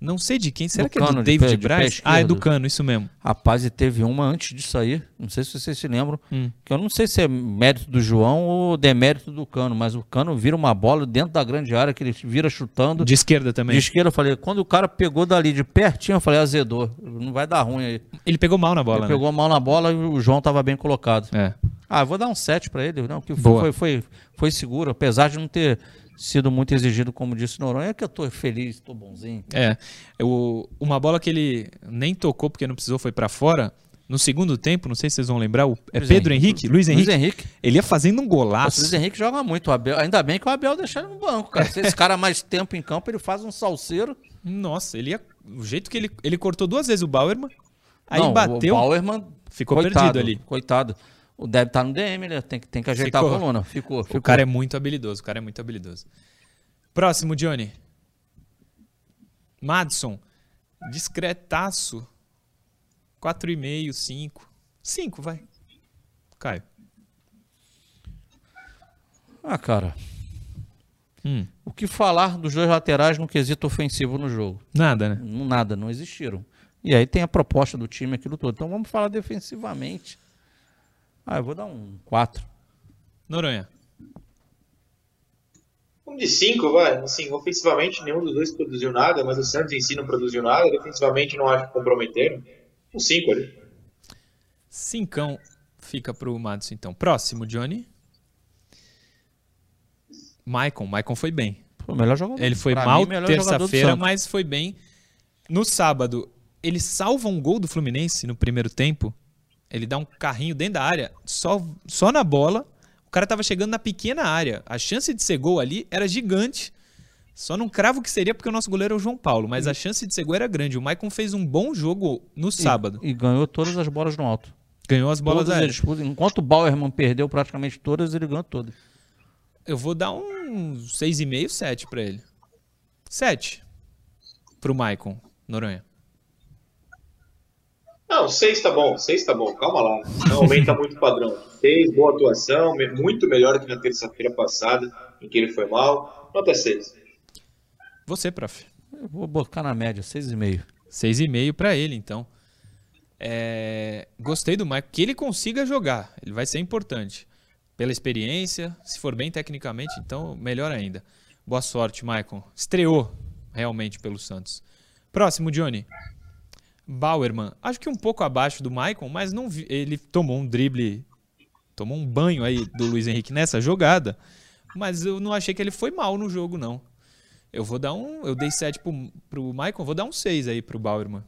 Speaker 1: não sei de quem. Será do que é do David Braz? Ah, é do Cano, isso mesmo.
Speaker 2: Rapaz, e teve uma antes disso aí. Não sei se vocês se lembram. Hum. Que eu não sei se é mérito do João ou demérito do Cano, mas o Cano vira uma bola dentro da grande área que ele vira chutando.
Speaker 1: De esquerda também.
Speaker 2: De esquerda, eu falei. Quando o cara pegou dali de pertinho, eu falei, azedou. Não vai dar ruim aí.
Speaker 1: Ele pegou mal na bola. Ele
Speaker 2: né? pegou mal na bola e o João tava bem colocado. É. Ah, eu vou dar um 7 para ele. Não, que foi, foi, foi, foi seguro, apesar de não ter sido muito exigido, como disse Noronha, é que eu tô feliz, tô bonzinho.
Speaker 1: É, eu, uma bola que ele nem tocou porque não precisou, foi para fora. No segundo tempo, não sei se vocês vão lembrar, o, é Luiz Pedro Henrique, Luiz Henrique, Luiz Henrique. Ele ia fazendo um golaço. O
Speaker 2: Luiz Henrique joga muito, o Abel, ainda bem que o Abel deixou ele no banco, cara. Se esse cara mais tempo em campo, ele faz um salseiro.
Speaker 1: Nossa, ele ia, o jeito que ele, ele cortou duas vezes o Bauerman, aí não, bateu.
Speaker 2: O Bauerman ficou coitado, perdido ali. Coitado. O estar tá no DM, né? Tem, tem que ajeitar ficou. a coluna. Ficou, ficou.
Speaker 1: O cara é muito habilidoso, o cara é muito habilidoso. Próximo, Johnny. Madison. Discretaço. 4,5, 5. 5, vai. Caio.
Speaker 2: Ah, cara. Hum. O que falar dos dois laterais no quesito ofensivo no jogo?
Speaker 1: Nada, né?
Speaker 2: Nada, não existiram. E aí tem a proposta do time, aquilo todo. Então vamos falar defensivamente. Ah, eu vou dar um 4.
Speaker 1: Noronha.
Speaker 3: Um de 5, vai. Assim, ofensivamente nenhum dos dois produziu nada, mas o Santos em si não produziu nada. Defensivamente não acho que comprometeram. Um 5 ali.
Speaker 1: Cincão fica pro Madison então. Próximo, Johnny. Maicon. Maicon foi bem.
Speaker 2: O melhor jogador.
Speaker 1: Ele foi pra mal terça-feira, mas foi bem. No sábado, ele salva um gol do Fluminense no primeiro tempo ele dá um carrinho dentro da área, só, só na bola. cara tava chegando na pequena área. A chance de ser gol ali era gigante. Só não cravo que seria porque o nosso goleiro é o João Paulo, mas a chance de ser gol era grande. O Maicon fez um bom jogo no sábado.
Speaker 2: E, e ganhou todas as bolas no alto.
Speaker 1: Ganhou as bolas
Speaker 2: Todas
Speaker 1: aéreas.
Speaker 2: as- enquanto o Bauerman perdeu praticamente todas, ele ganhou todas.
Speaker 1: Eu vou dar um 6,5, 7 pra ele. 7 pro Maicon Noronha.
Speaker 3: Não, seis tá bom, seis tá bom, calma lá. Não aumenta muito o padrão. Seis, boa atuação, muito melhor que na terça-feira passada, em que ele foi mal. Nota seis.
Speaker 1: Você, prof.
Speaker 2: Eu vou botar na média, 6,5.
Speaker 1: 6,5 pra ele, então. É, Gostei do Maicon. Que ele consiga jogar. Ele vai ser importante. Pela experiência, se for bem tecnicamente, então melhor ainda. Boa sorte, Maicon. Estreou realmente pelo Santos. Próximo, Johnny. Bauerman. Acho que um pouco abaixo do Maicon, mas não vi- ele tomou um drible, tomou um banho aí do Luiz Henrique nessa jogada, mas eu não achei que ele foi mal no jogo, não. Eu vou dar um. Eu dei 7 pro, pro Maicon, vou dar um 6 aí pro Bauerman.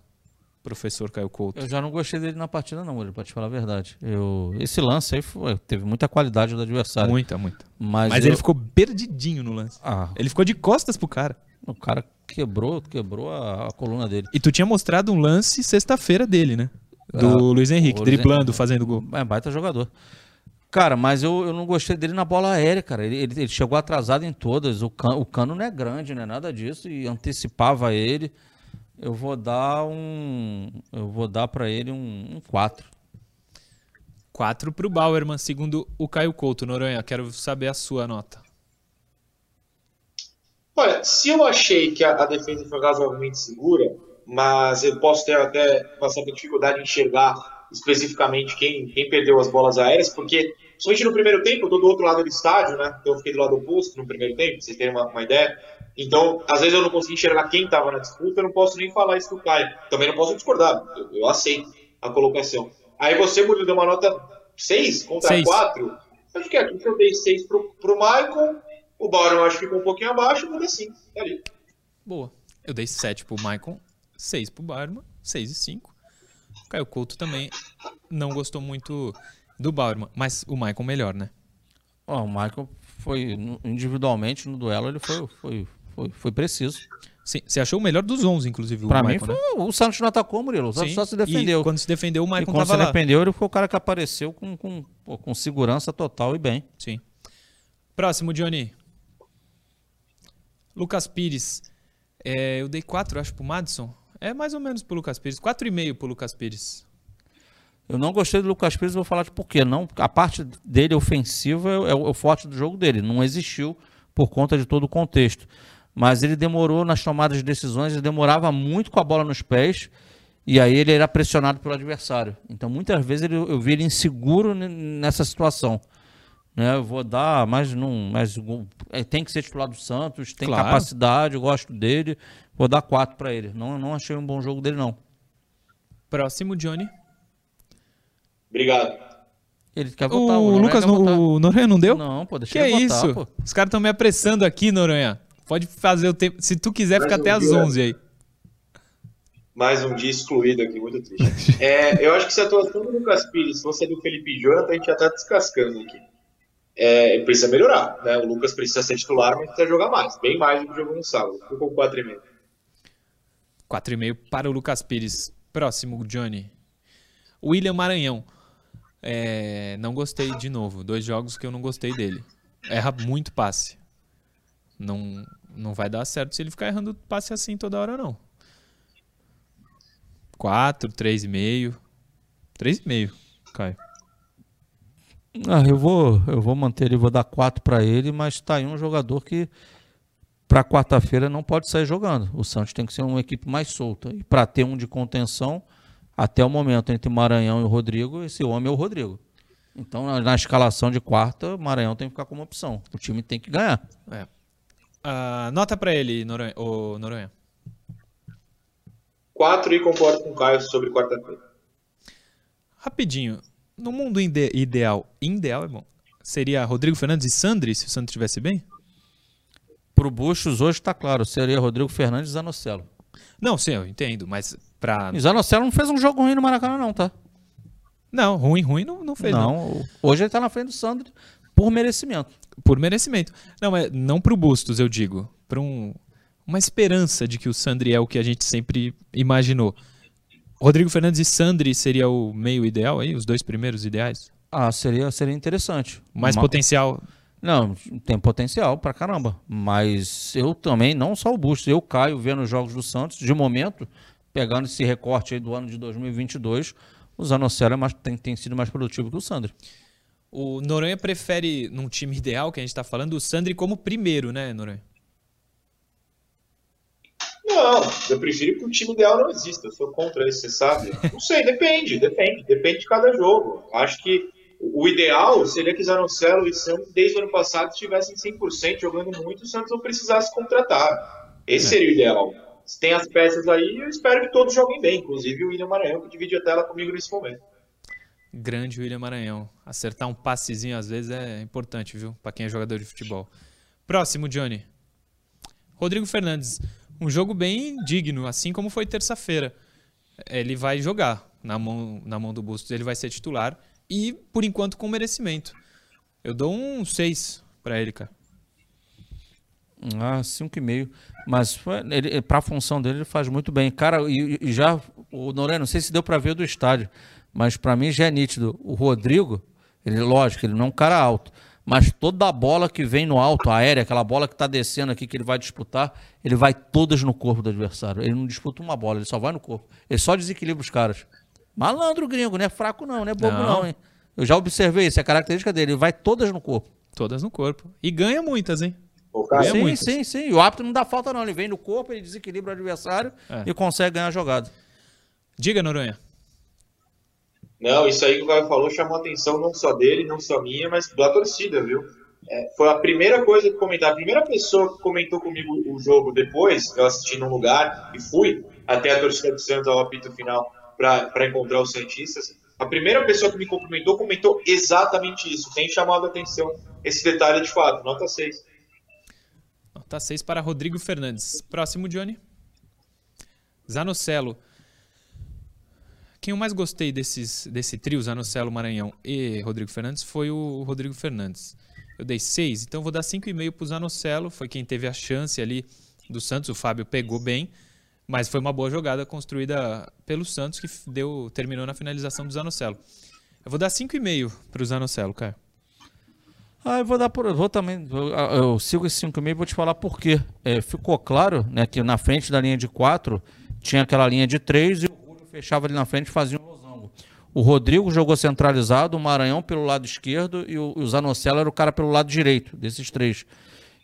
Speaker 1: Professor Caio Couto.
Speaker 2: Eu já não gostei dele na partida, não, Murilo, pra te falar a verdade. Eu, esse lance aí foi- teve muita qualidade do adversário.
Speaker 1: Muita, muita.
Speaker 2: Mas,
Speaker 1: Mas
Speaker 2: eu-
Speaker 1: ele ficou perdidinho no lance.
Speaker 2: Ah,
Speaker 1: Ele ficou de costas pro cara.
Speaker 2: o cara quebrou, quebrou a, a coluna dele.
Speaker 1: E tu tinha mostrado um lance sexta-feira dele, né? Do
Speaker 2: Ah,
Speaker 1: Luiz Henrique, driblando,
Speaker 2: Henrique.
Speaker 1: fazendo gol.
Speaker 2: É baita jogador. Cara, mas eu, eu não gostei dele na bola aérea, cara. Ele, ele, ele chegou atrasado em todas. O cano, o cano não é grande, não é nada disso. E antecipava ele. Eu vou dar um. Eu vou dar pra ele um 4.
Speaker 1: 4 pro Bauerman, segundo o Caio Couto. Noronha, quero saber a sua nota.
Speaker 3: Olha, se eu achei que a, a defesa foi razoavelmente segura, mas eu posso ter até uma certa dificuldade em enxergar especificamente quem, quem perdeu as bolas aéreas, porque, somente no primeiro tempo, eu tô do outro lado do estádio, né? Então eu fiquei do lado oposto no primeiro tempo, pra vocês terem uma, uma ideia. Então, às vezes eu não consegui enxergar quem estava na disputa, eu não posso nem falar isso do Caio. Também não posso discordar, eu, eu aceito a colocação. Aí você, Murilo, deu uma nota 6 contra
Speaker 1: Seis.
Speaker 3: 4. Acho que aqui que eu dei 6 pro, pro Michael, o Bauer eu acho que ficou um pouquinho abaixo, eu vou dar 5. Tá ali.
Speaker 1: Boa. Eu dei 7 pro Maicon, 6 pro Bauerman, 6 e 5. O Caio Couto também não gostou muito do Bauerman, mas o Maicon melhor, né?
Speaker 2: Ó, o Michael foi individualmente no duelo, ele foi, foi, foi, foi preciso.
Speaker 1: Sim, você achou o melhor dos 11, inclusive,
Speaker 2: Pra mim,
Speaker 1: Maicon,
Speaker 2: foi,
Speaker 1: né?
Speaker 2: o Santos não atacou, Murilo. O Santos
Speaker 1: Sim,
Speaker 2: só se
Speaker 1: e
Speaker 2: defendeu.
Speaker 1: quando se defendeu, o Maicon tava
Speaker 2: se
Speaker 1: lá.
Speaker 2: defendeu, ele foi o cara que apareceu com, com, com segurança total e bem.
Speaker 1: Sim. Próximo, Johnny. Lucas Pires. É, eu dei 4, acho, pro Madison. É mais ou menos pro Lucas Pires. 4,5 pro Lucas Pires.
Speaker 2: Eu não gostei do Lucas Pires, vou falar de por quê. Não, a parte dele ofensiva é, é o forte do jogo dele. Não existiu por conta de todo o contexto. Mas ele demorou nas tomadas de decisões, ele demorava muito com a bola nos pés. E aí ele era pressionado pelo adversário. Então muitas vezes ele, eu vi ele inseguro nessa situação. Né, eu vou dar, mas não. Mas o- é, tem que ser titular do Santos, tem
Speaker 1: Claro.
Speaker 2: capacidade, eu gosto dele. Vou dar quatro para ele. Não, não achei um bom jogo dele, não.
Speaker 1: Próximo, Johnny.
Speaker 3: Obrigado.
Speaker 2: Ele quer votar.
Speaker 1: O
Speaker 2: Noronha
Speaker 1: Lucas,
Speaker 2: quer votar.
Speaker 1: o Noronha não deu?
Speaker 2: Não, pô, deixa
Speaker 1: Que
Speaker 2: ele
Speaker 1: é
Speaker 2: votar,
Speaker 1: isso?
Speaker 2: pô.
Speaker 1: Os caras estão me apressando aqui, Noronha. Pode fazer o tempo. Se tu quiser, fica
Speaker 3: Mais
Speaker 1: até
Speaker 3: um
Speaker 1: às
Speaker 3: dia.
Speaker 1: 11 aí.
Speaker 3: Mais um dia excluído aqui, muito triste. É, eu acho que se a atuação do Lucas Pires fosse do Felipe Jonathan, a gente já tá descascando aqui. É, precisa melhorar, né? O Lucas precisa ser titular, mas precisa jogar mais. Bem mais do que jogou no sábado. Ficou com 4,5.
Speaker 1: 4,5 para o Lucas Pires. Próximo, Johnny. William Maranhão. É, não gostei de novo. Dois jogos que eu não gostei dele. Erra muito passe. Não, não vai dar certo se ele ficar errando passe assim toda hora, não. 4, 3,5. 3,5, Caio.
Speaker 2: Ah, eu vou, eu vou manter ele, vou dar quatro para ele, mas tá aí um jogador que para quarta-feira não pode sair jogando. O Santos tem que ser uma equipe mais solta. E para ter um de contenção, até o momento entre Maranhão e o Rodrigo, esse homem é o Rodrigo. Então, na, na escalação de quarta, o Maranhão tem que ficar como opção. O time tem que ganhar.
Speaker 1: É. Ah, nota pra ele, Noronha. Ô, Noronha.
Speaker 3: 4 e concordo com o Caio sobre quarta-feira.
Speaker 1: Rapidinho. No mundo ide- ideal, ideal é bom. Seria Rodrigo Fernandes e Sandri, se o Santos estivesse bem?
Speaker 2: Pro Buchos hoje tá claro, seria Rodrigo Fernandes e Zanocelo.
Speaker 1: Não, sim, eu entendo, mas pra.
Speaker 2: E Zanocelo não fez um jogo ruim no Maracanã não, tá?
Speaker 1: Não, ruim, ruim não, não fez, não.
Speaker 2: não, hoje ele tá na frente do Sandro. Por merecimento.
Speaker 1: Por merecimento. Não, é não pro Bustos, eu digo. Para um, uma esperança de que o Sandri é o que a gente sempre imaginou. Rodrigo Fernandes e Sandri seria o meio ideal aí, os dois primeiros ideais?
Speaker 2: Ah, seria, seria interessante.
Speaker 1: Mais
Speaker 2: Uma-
Speaker 1: potencial.
Speaker 2: Não, tem potencial pra caramba. Mas eu também, não só o Bustos, eu caio vendo os jogos do Santos, de momento, pegando esse recorte aí do ano de 2022, o Zanocelo é mais, tem, tem sido mais produtivo que o Sandri.
Speaker 1: O Noronha prefere, num time ideal que a gente tá falando, o Sandri como primeiro, né, Noronha?
Speaker 3: Não, eu prefiro que o time ideal não exista. Eu sou contra isso, você sabe? Não sei, depende, depende. Depende de cada jogo. Acho que o ideal seria que Zanocelo e Santos, desde o ano passado, estivessem 100% jogando muito e o Santos não precisasse contratar. Esse seria o ideal. Se tem as peças aí, eu espero que todos joguem bem, inclusive o William Maranhão, que divide a tela comigo nesse momento.
Speaker 1: Grande William Maranhão. Acertar um passezinho às vezes é importante, viu? Pra quem é jogador de futebol. Próximo, Johnny. Rodrigo Fernandes. Um jogo bem digno, assim como foi terça-feira. Ele vai jogar na mão, na mão do Bustos, ele vai ser titular e, por enquanto, com merecimento. Eu dou um 6 pra ele, cara.
Speaker 2: Ah, 5,5. Mas ele, pra função dele, ele faz muito bem. Cara, e, e já, o Noronha, não sei se deu pra ver do estádio, mas pra mim já é nítido. O Rodrigo, ele, lógico, ele não é um cara alto, mas toda a bola que vem no alto, aérea, aquela bola que tá descendo aqui, que ele vai disputar, ele vai todas no corpo do adversário. Ele não disputa uma bola, ele só vai no corpo. Ele só desequilibra os caras. Malandro gringo, não é fraco não, não é bobo
Speaker 1: Não.
Speaker 2: não, hein? Eu já observei, isso é característica dele, ele vai todas no corpo.
Speaker 1: Todas no corpo. E ganha muitas, hein?
Speaker 3: Cara,
Speaker 1: Ganha
Speaker 2: sim,
Speaker 1: muitas.
Speaker 2: sim, sim. E o árbitro não dá falta, não. Ele vem no corpo, ele desequilibra o adversário
Speaker 1: É.
Speaker 2: e consegue ganhar a jogada.
Speaker 1: Diga, Noronha.
Speaker 3: Não, isso aí que o Caio falou chamou a atenção não só dele, não só minha, mas da torcida, viu? É, foi a primeira coisa que comentar, a primeira pessoa que comentou comigo o jogo depois, eu assisti num lugar e fui até a torcida do Santos ao apito final para encontrar os Santistas. A primeira pessoa que me cumprimentou comentou exatamente isso. Tem chamado a atenção esse detalhe de fato. Nota 6.
Speaker 1: Nota 6 para Rodrigo Fernandes. Próximo, Johnny. Zanocelo. Quem eu mais gostei desses, desse trio, Zanocelo, Maranhão e Rodrigo Fernandes, foi o Rodrigo Fernandes. Eu dei 6, então vou dar 5,5 para o Zanocelo. Foi quem teve a chance ali do Santos. O Fábio pegou bem, mas foi uma boa jogada construída pelo Santos que deu, terminou na finalização do Zanocelo. Eu vou dar 5,5 para o Zanocelo, cara.
Speaker 2: Ah, eu vou dar por. Vou também. Eu, eu sigo esse 5,5 e vou te falar por quê. É, ficou claro né, que na frente da linha de 4 tinha aquela linha de 3 e o fechava ali na frente e fazia um losango. O Rodrigo jogou centralizado, o Maranhão pelo lado esquerdo e o, o Zanocelo era o cara pelo lado direito, desses três.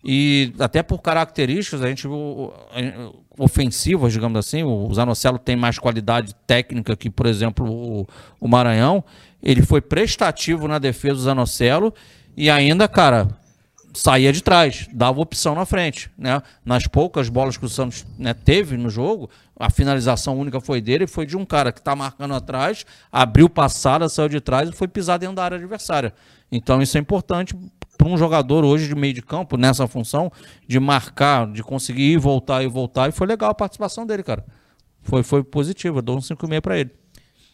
Speaker 2: E até por características, a gente viu ofensivas, digamos assim, o Zanocelo tem mais qualidade técnica que, por exemplo, o, o Maranhão. Ele foi prestativo na defesa do Zanocelo e ainda, cara, saía de trás, dava opção na frente, né? Nas poucas bolas que o Santos né, teve no jogo, a finalização única foi dele, foi de um cara que está marcando atrás, abriu passada, saiu de trás e foi pisar dentro da área adversária. Então isso é importante para um jogador hoje de meio de campo, nessa função, de marcar, de conseguir ir, voltar e voltar, e foi legal a participação dele, cara. Foi, foi positivo, eu dou um 5,5 para ele.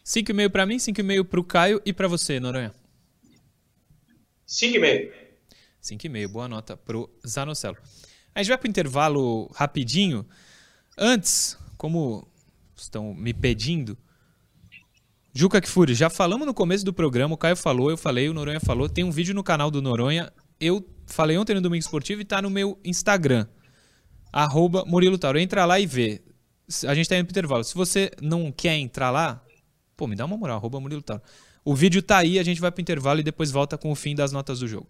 Speaker 1: 5,5 para mim, 5,5 para o Caio e para você, Noronha.
Speaker 3: 5,5.
Speaker 1: 5,5, boa nota pro Zanocelo. A gente vai pro intervalo rapidinho. Antes, como estão me pedindo, Juca Kfouri, já falamos no começo do programa, o Caio falou, eu falei, o Noronha falou, tem um vídeo no canal do Noronha, eu falei ontem no Domingo Esportivo e tá no meu Instagram, arroba Murilo Tauro. Entra lá e vê. A gente tá indo pro intervalo. Se você não quer entrar lá, pô, me dá uma moral, arroba Murilo Tauro. O vídeo tá aí, a gente vai pro intervalo e depois volta com o fim das notas do jogo.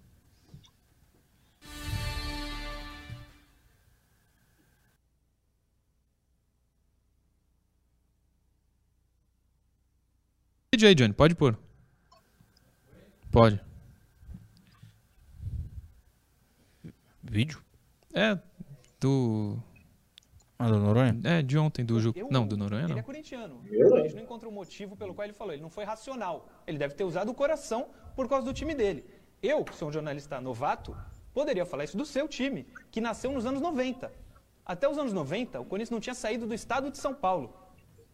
Speaker 1: Vídeo aí, Johnny. Pode pôr. Pode.
Speaker 2: Vídeo?
Speaker 1: É, do.
Speaker 2: Ah, do Noronha?
Speaker 1: É, de ontem, do Ju. Não, do Noronha
Speaker 4: Ele é
Speaker 1: não.
Speaker 4: corintiano.
Speaker 3: Eu?
Speaker 4: A gente não encontrou motivo pelo qual ele falou. Ele não foi racional. Ele deve ter usado o coração por causa do time dele. Eu, que sou um jornalista novato, poderia falar isso do seu time, que nasceu nos anos 90. Até os anos 90, o Corinthians não tinha saído do estado de São Paulo.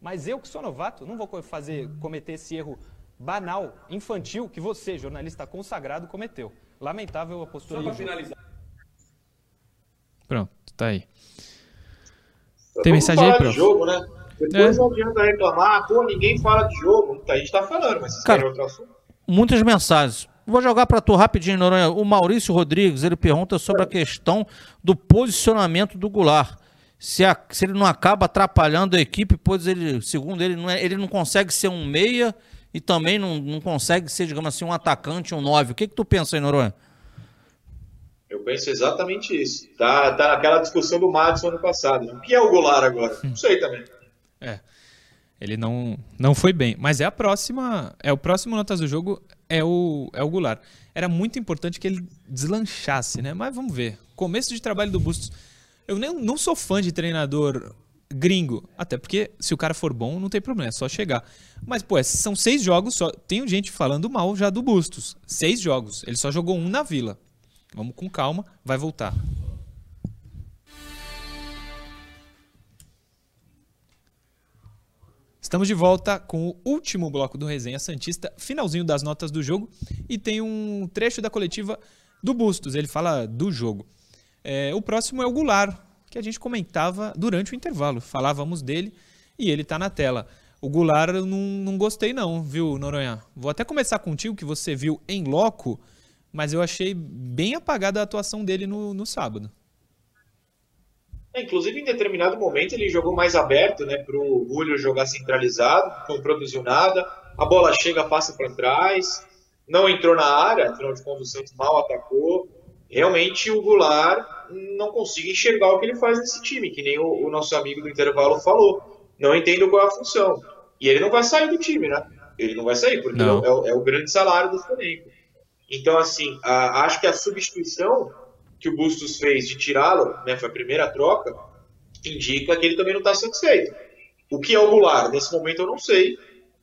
Speaker 4: Mas eu, que sou novato, não vou fazer, cometer esse erro banal, infantil, que você, jornalista consagrado, cometeu. Lamentável a postura Só do finalizar.
Speaker 1: Pronto, tá aí.
Speaker 3: Tem mensagem aí, prof? De jogo, né? Depois é. não adianta reclamar, pô, ninguém fala de jogo. A gente tá falando, mas vocês Cara, querem outro assunto?
Speaker 2: Muitas mensagens. Vou jogar para tu rapidinho, Noronha. O Maurício Rodrigues, ele pergunta sobre a questão do posicionamento do Goulart. Se, a, se ele não acaba atrapalhando a equipe, pois ele, segundo ele, não é, ele não consegue ser um meia e também não, não consegue ser, digamos assim, um atacante, um nove. O que, que tu pensa aí, Noronha?
Speaker 3: Eu penso exatamente isso. Tá, tá naquela discussão do Madison ano passado. O que é o Goulart agora? Não sei também.
Speaker 1: É. Ele não, não foi bem. Mas é a próxima. É o próximo Notas do Jogo, é o, é o Goulart. Era muito importante que ele deslanchasse, né? Mas vamos ver. Começo de trabalho do Bustos. Eu nem, não sou fã de treinador gringo. Até porque se o cara for bom, não tem problema, é só chegar. Mas, pô, são seis jogos só. Tem gente falando mal já do Bustos. Seis jogos. Ele só jogou um na vila. Vamos com calma, vai voltar. Estamos de volta com o último bloco do Resenha Santista, finalzinho das notas do jogo, e tem um trecho da coletiva do Bustos, ele fala do jogo. É, o próximo é o Goulart, que a gente comentava durante o intervalo, falávamos dele e ele está na tela. O Goulart eu não, não gostei não, viu, Noronha? Vou até começar contigo, que você viu em loco, mas eu achei bem apagada a atuação dele no, no sábado.
Speaker 3: É, inclusive, em determinado momento, ele jogou mais aberto, né, para o Julio jogar centralizado, não produziu nada, a bola chega, passa para trás, não entrou na área, afinal de contas o Santos mal atacou. Realmente o Goulart não consigo enxergar o que ele faz nesse time, que nem o, o nosso amigo do intervalo falou. Não entendo qual é a função. E ele não vai sair do time, né? Ele não vai sair, porque é, é, o grande salário do Flamengo. Então, assim, a, acho que a substituição que o Bustos fez de tirá-lo, né, foi a primeira troca, indica que ele também não está satisfeito. O que é o Goulart? Nesse momento eu não sei.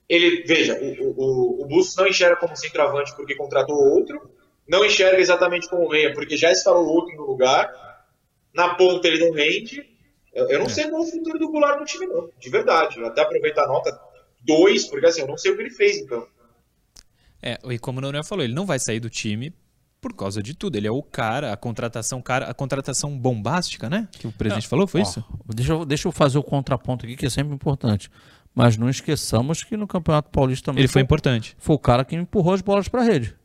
Speaker 3: Ele, veja, o, o, o Bustos não enxerga como centroavante porque contratou outro, não enxerga exatamente como meia porque já instalou outro no lugar. Na ponta ele não rende. Eu, eu não é. sei qual é o futuro do Goulart no time, não, de verdade. Eu até aproveitar a nota 2, porque assim, eu não sei o que ele fez, então.
Speaker 1: É, e como o Noronha falou, ele não vai sair do time por causa de tudo. Ele é o cara, a contratação cara, a contratação bombástica, né? Que o presidente não, falou, foi ó, isso?
Speaker 2: Deixa eu, deixa eu fazer o contraponto aqui, que é sempre importante. Mas não esqueçamos que no Campeonato Paulista também.
Speaker 1: Ele foi, foi importante.
Speaker 2: Foi o cara que empurrou as bolas para a rede.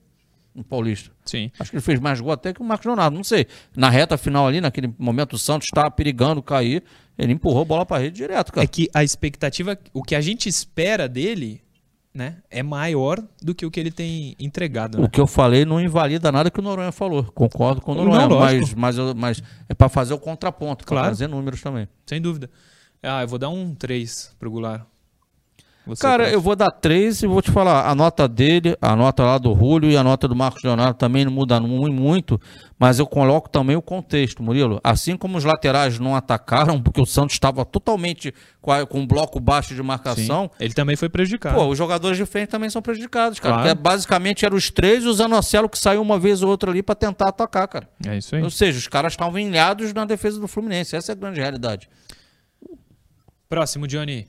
Speaker 2: No Paulista.
Speaker 1: Sim.
Speaker 2: Acho que ele fez mais gol até que o Marcos Leonardo. Não sei. Na reta final ali, naquele momento, o Santos estava perigando cair. Ele empurrou a bola para a rede direto, cara.
Speaker 1: É que a expectativa, o que a gente espera dele né, é maior do que o que ele tem entregado.
Speaker 2: Né? O que eu falei não invalida nada que o Noronha falou. Concordo com o Noronha, não, mas, mas, mas é para fazer o contraponto, para claro. trazer números também.
Speaker 1: Sem dúvida. Ah, eu vou dar um 3 pro Goulart.
Speaker 2: Você Cara, eu vou dar três e vou te falar, a nota dele, a nota lá do Julio e a nota do Marcos Leonardo também não mudam muito, mas eu coloco também o contexto, Murilo. Assim como os laterais não atacaram, porque o Santos estava totalmente com, um bloco baixo de marcação. Sim,
Speaker 1: ele também foi prejudicado.
Speaker 2: Pô, os jogadores de frente também são prejudicados, cara. Claro. Basicamente eram os três e o Zanocelo que saiu uma vez ou outra ali para tentar atacar, cara.
Speaker 1: É isso aí.
Speaker 2: Ou seja, os caras estavam ilhados na defesa do Fluminense. Essa é a grande realidade.
Speaker 1: Próximo, Johnny.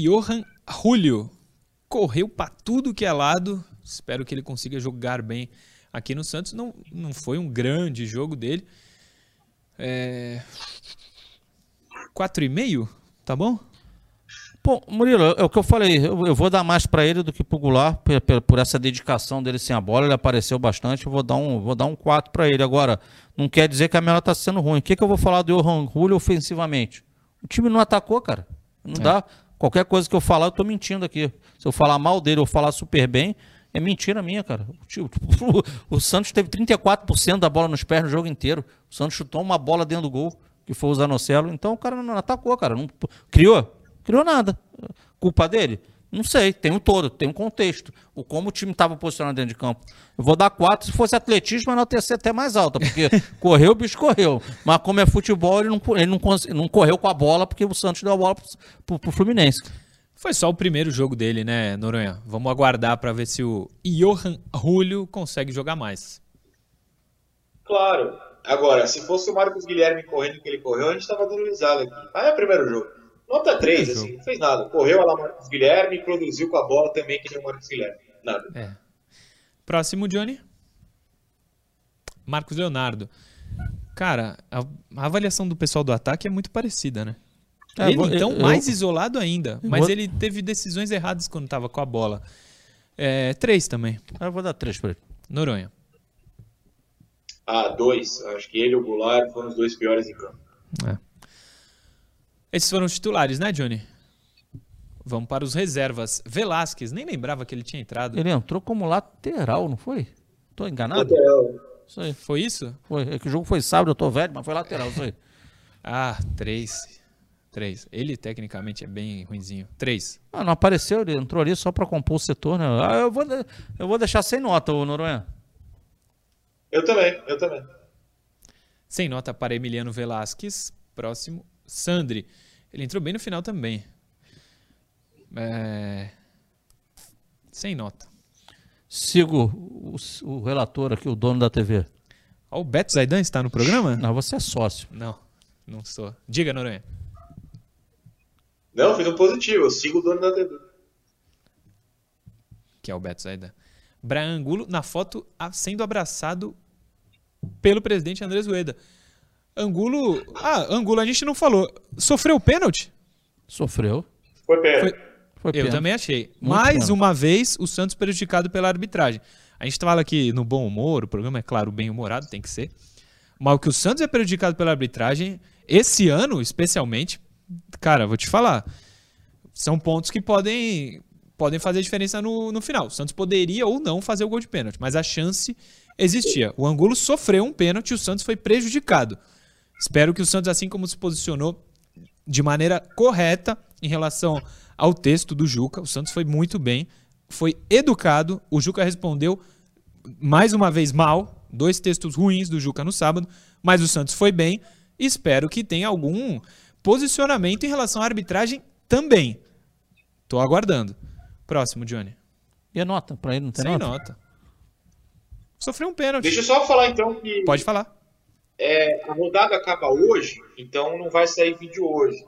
Speaker 1: Johan Julio correu para tudo que é lado. Espero que ele consiga jogar bem aqui no Santos. Não, não foi um grande jogo dele. É... 4,5? Tá bom?
Speaker 2: Bom, Murilo, é o que eu falei. Eu, eu vou dar mais para ele do que pro Goulart, por, por, essa dedicação dele sem a bola. Ele apareceu bastante. Eu vou dar um, vou dar um 4 para ele. Agora, não quer dizer que a minha está sendo ruim. O que, que eu vou falar do Johan Julio ofensivamente? O time não atacou, cara. Não é. dá. Qualquer coisa que eu falar, eu tô mentindo aqui. Se eu falar mal dele ou falar super bem, é mentira minha, cara. O, Santos teve 34% da bola nos pés no jogo inteiro. O Santos chutou uma bola dentro do gol, que foi o Zanocelo. Então o cara não atacou, cara. Não, criou? Criou nada. Culpa dele? Não sei, tem um todo, tem um contexto. O como o time estava posicionado dentro de campo. Eu vou dar quatro, se fosse atletismo, a nota ia ser até mais alta, porque correu, o bicho correu. Mas como é futebol, ele não, ele não, não correu com a bola, porque o Santos deu a bola pro, pro Fluminense.
Speaker 1: Foi só o primeiro jogo dele, né, Noronha? Vamos aguardar para ver se o Johan Julio consegue jogar mais.
Speaker 3: Claro. Agora, se fosse o Marcos Guilherme correndo que ele correu, a gente estava dando risada aqui. Aí é o primeiro jogo. Nota 3, assim, não fez nada. Correu lá Marcos Guilherme e produziu com a bola também que nem o Marcos Guilherme. Nada.
Speaker 1: É. Próximo, Johnny. Marcos Leonardo. Cara, a, a avaliação do pessoal do ataque é muito parecida, né?
Speaker 2: É,
Speaker 1: ele, então,
Speaker 2: eu-
Speaker 1: mais isolado ainda.
Speaker 2: eu
Speaker 1: Mas
Speaker 2: vou-
Speaker 1: ele teve decisões erradas quando tava com a bola. É, três também.
Speaker 2: Eu vou dar três pra ele.
Speaker 1: Noronha.
Speaker 3: Ah, dois. Acho que ele e o Goulart foram os dois piores em campo.
Speaker 1: É. Esses foram os titulares, né, Johnny? Vamos para os reservas. Velasquez, nem lembrava que ele tinha entrado.
Speaker 2: Ele entrou como lateral, não foi? Tô enganado?
Speaker 3: Lateral.
Speaker 2: Isso aí.
Speaker 1: Foi isso?
Speaker 2: Foi. É que o jogo foi sábado, eu tô velho, mas foi lateral, isso aí.
Speaker 1: Ah, três. Três. Ele tecnicamente é bem ruinzinho. Três.
Speaker 2: Ah, não apareceu, ele entrou ali só pra compor o setor, né? Ah, eu vou, eu vou deixar sem nota o Noronha.
Speaker 3: Eu também, eu também.
Speaker 1: Sem nota para Emiliano Velasquez. Próximo, Sandri. Ele entrou bem no final também. É... Sem nota.
Speaker 2: Sigo o, o relator aqui, o dono da TV.
Speaker 1: O Beto Zaidan está no programa?
Speaker 2: Não, você é sócio.
Speaker 1: Não, não sou. Diga, Noronha.
Speaker 3: Não, fiz um positivo. Eu sigo o dono da TV.
Speaker 1: que é o Beto Zaidan. Brian Angulo na foto sendo abraçado pelo presidente Andrés Rueda. Angulo. Ah, Angulo a gente não falou. Sofreu pênalti?
Speaker 2: Sofreu.
Speaker 3: Foi pênalti.
Speaker 2: Foi
Speaker 1: Eu
Speaker 2: pênalti.
Speaker 1: também achei.
Speaker 2: Muito
Speaker 1: Mais
Speaker 2: pênalti.
Speaker 1: uma vez, o Santos prejudicado pela arbitragem. A gente fala aqui no bom humor, o programa é claro, bem humorado, tem que ser. Mas o que o Santos é prejudicado pela arbitragem, esse ano especialmente, cara, vou te falar, são pontos que podem, podem fazer diferença no, no final. O Santos poderia ou não fazer o gol de pênalti, mas a chance existia. O Angulo sofreu um pênalti e o Santos foi prejudicado. Espero que o Santos, assim como se posicionou de maneira correta em relação ao texto do Juca. O Santos foi muito bem, foi educado. O Juca respondeu mais uma vez mal, dois textos ruins do Juca no sábado, mas o Santos foi bem. Espero que tenha algum posicionamento em relação à arbitragem também. Tô aguardando. Próximo, Johnny.
Speaker 2: E a nota? Pra ele não tem
Speaker 1: Sem
Speaker 2: nota?
Speaker 1: nota. Sofreu um pênalti.
Speaker 3: Deixa eu só falar então que
Speaker 1: Pode falar.
Speaker 3: É, a rodada acaba hoje, então não vai sair vídeo hoje.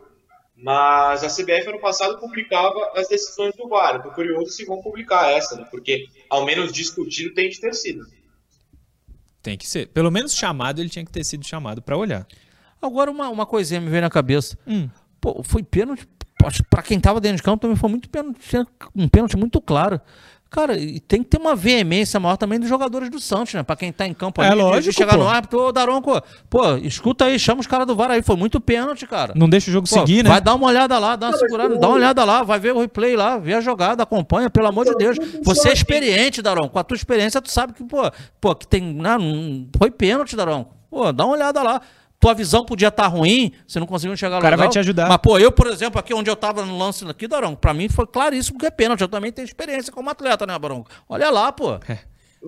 Speaker 3: Mas a CBF ano passado publicava as decisões do VAR. Tô curioso se vão publicar essa, né? Porque ao menos discutido tem de ter sido.
Speaker 1: Tem que ser. Pelo menos chamado, ele tinha que ter sido chamado pra olhar.
Speaker 2: Agora uma, uma coisinha me veio na cabeça.
Speaker 1: Hum.
Speaker 2: Pô, foi pênalti. Pra quem tava dentro de campo também foi muito pênalti, um pênalti muito claro. Cara, e tem que ter uma veemência maior também dos jogadores do Santos, né? Pra quem tá em campo
Speaker 1: É
Speaker 2: ali, de
Speaker 1: lógico,
Speaker 2: chegar
Speaker 1: pô.
Speaker 2: no árbitro, ô Daronco, pô, escuta aí, chama os caras do VAR aí, foi muito pênalti, cara.
Speaker 1: Não deixa o jogo
Speaker 2: Pô,
Speaker 1: seguir, né?
Speaker 2: Vai dar uma olhada lá, dá uma segurada, dá uma olhada lá, vai ver o replay lá, vê a jogada, acompanha, pelo amor de Deus. Você é experiente, Daron. Com a tua experiência, tu sabe que, pô, pô que tem. Não, não- foi pênalti, Daron. Pô, dá uma olhada lá. Tua visão podia estar ruim, você não conseguiu enxergar
Speaker 1: O cara
Speaker 2: legal.
Speaker 1: vai te ajudar.
Speaker 2: Mas, pô, eu, por exemplo, aqui onde eu tava no lance aqui, Daron, pra mim foi claríssimo que é pênalti. Eu também tenho experiência como atleta, né, Barão? Olha lá, pô.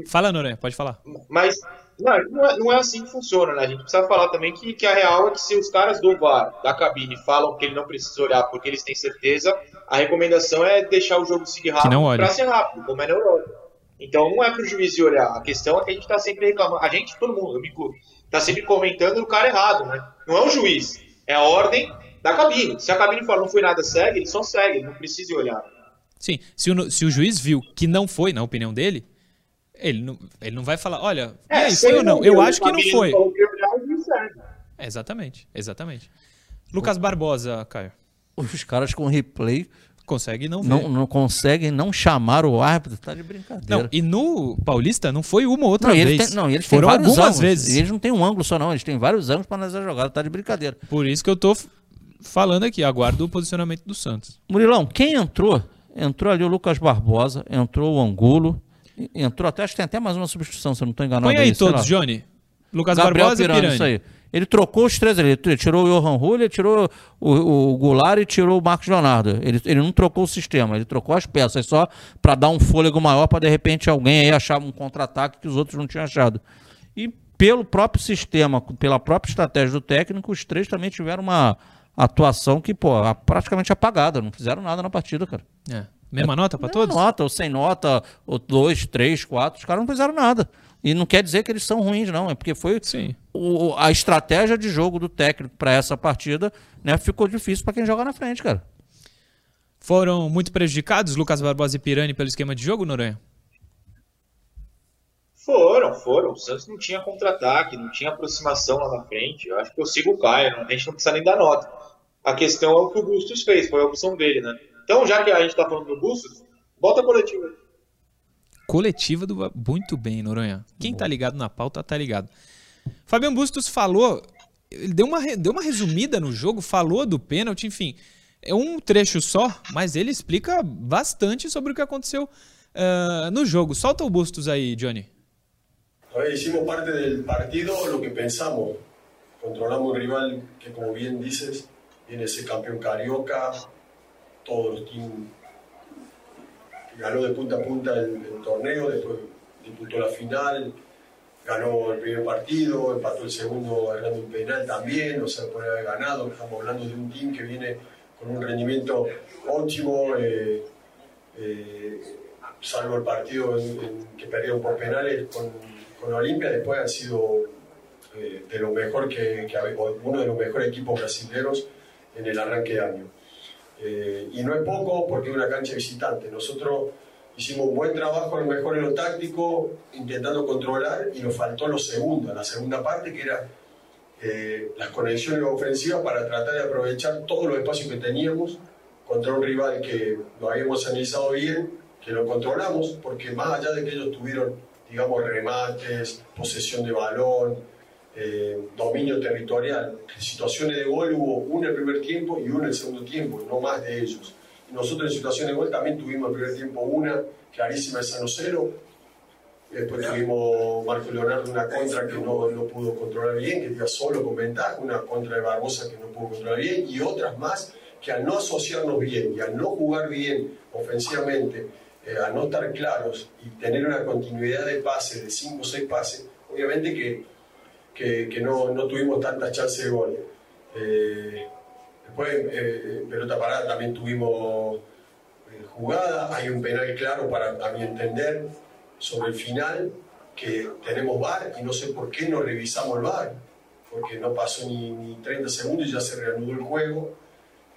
Speaker 1: Fala, Noronha, pode falar.
Speaker 3: Mas não, não, é, não é assim que funciona, né? A gente precisa falar também que, que a real é que se os caras do VAR, da cabine, falam que ele não precisa olhar porque eles têm certeza, a recomendação é deixar o jogo seguir rápido
Speaker 1: não olhe.
Speaker 3: pra ser rápido, como é na Europa. Então não é pro juiz ir olhar. A questão é que a gente tá sempre reclamando. A gente, todo mundo, eu me incluo, tá sempre comentando o cara errado, né? Não é o juiz, é a ordem da cabine. Se a cabine fala não foi nada, segue, ele só segue, ele não precisa ir olhar.
Speaker 1: Sim, se o, se o juiz viu que não foi, na opinião dele, ele não, ele não vai falar, olha, aí,
Speaker 3: É, se
Speaker 1: foi ou não?
Speaker 3: viu,
Speaker 1: Eu acho que não foi.
Speaker 3: falou que ia olhar, o juiz segue.
Speaker 1: É, Exatamente, exatamente. Lucas Barbosa, Caio,
Speaker 2: Os caras com replay
Speaker 1: consegue não ver.
Speaker 2: não, não conseguem não chamar o árbitro. Tá de brincadeira.
Speaker 1: Não, e no Paulista não foi uma ou outra
Speaker 2: Não,
Speaker 1: vez.
Speaker 2: têm, não, eles têm
Speaker 1: Foram
Speaker 2: vários
Speaker 1: algumas
Speaker 2: ângulos.
Speaker 1: vezes.
Speaker 2: Eles não têm um ângulo só, não. Eles têm vários ângulos para analisar a jogada. Tá de brincadeira.
Speaker 1: Por isso que eu tô falando aqui, aguardo o posicionamento do Santos.
Speaker 2: Murilão, quem entrou? Entrou ali o Lucas Barbosa, entrou o Angulo, entrou até, acho que tem até mais uma substituição, se eu não estou enganado.
Speaker 1: Põe aí
Speaker 2: sei
Speaker 1: todos. Johnny. Lucas
Speaker 2: Gabriel
Speaker 1: Barbosa
Speaker 2: Pirani,
Speaker 1: e Pirani.
Speaker 2: isso aí. Ele trocou os três ali. Ele tirou o Johan Rulli, ele tirou o, o Goulart e tirou o Marcos Leonardo. Ele, ele não trocou o sistema, ele trocou as peças só para dar um fôlego maior para de repente alguém aí achar um contra-ataque que os outros não tinham achado. E pelo próprio sistema, pela própria estratégia do técnico, os três também tiveram uma atuação que, pô, praticamente apagada. Não fizeram nada na partida, cara.
Speaker 1: É. Mesma nota
Speaker 2: Não,
Speaker 1: todos?
Speaker 2: Nota, ou sem nota, ou dois, três, quatro. Os caras não fizeram nada. E não quer dizer que eles são ruins, não. É porque foi
Speaker 1: Sim.
Speaker 2: o- a estratégia de jogo do técnico para essa partida, né? Ficou difícil para quem joga na frente, cara.
Speaker 1: Foram muito prejudicados Lucas Barbosa e Pirani pelo esquema de jogo, Noronha?
Speaker 3: Foram, foram. O Santos não tinha contra-ataque, não tinha aproximação lá na frente. Eu acho que eu sigo o Caio, a gente não precisa nem dar nota. A questão é o que o Bustos fez, foi a opção dele, né? Então, já que a gente tá falando do Bustos, bota a coletiva.
Speaker 1: Coletiva do. Muito bem, Noronha. Quem tá ligado na pauta tá ligado. Fabiano Bustos falou. Ele deu uma, deu uma resumida no jogo, falou do pênalti, enfim. É um trecho só, mas ele explica bastante sobre o que aconteceu uh, no jogo. Solta o Bustos aí, Johnny.
Speaker 5: hicimos parte del partido lo que pensamos. Controlamos un rival que, como bien dices, viene ese campeón carioca, todos los teams ganó de punta a punta el, torneo, después disputó la final, ganó el primer partido, empató el segundo ganando un penal también, o sea, puede haber ganado. Estamos hablando de un team que viene con un rendimiento óptimo, eh, eh, salvo el partido que perdieron por penales con, con Olimpia, después han sido eh, de lo mejor que, que, uno de los mejores equipos brasileños en el arranque de año. Eh, y no es poco porque es una cancha visitante.Nosotros hicimos un buen trabajo a lo mejor en lo táctico, intentando controlar, y nos faltó lo segundo, la segunda parte, que era eh, las conexiones ofensivas para tratar de aprovechar todos los espacios que teníamos contra un rival que lo habíamos analizado bien, que lo controlamos, porque más allá de que ellos tuvieron, digamos, remates, posesión de balón, eh, dominio territorial. Situaciones de gol hubo una en el primer tiempo y una en el segundo tiempo, no más de ellos. nosotros en situaciones de gol también tuvimos el primer tiempo una clarísima de Sanocero. Después tuvimos Marco Leonardo una contra que no, no pudo controlar bien, que iba solo con ventaja, una contra de Barbosa que no pudo controlar bien y otras más que al no asociarnos bien y al no jugar bien ofensivamente, eh, a no estar claros y tener una continuidad de pases, de 5 o 6 pases, obviamente que que, no, no, tuvimos tantas chances de gol. Eh, después, eh, eh, pelota parada también tuvimos jugada, hay un penal claro para, a mi entender, sobre el final, que tenemos VAR y no sé por qué no revisamos el VAR, porque no pasó ni, ni 30 segundos y ya se reanudó el juego.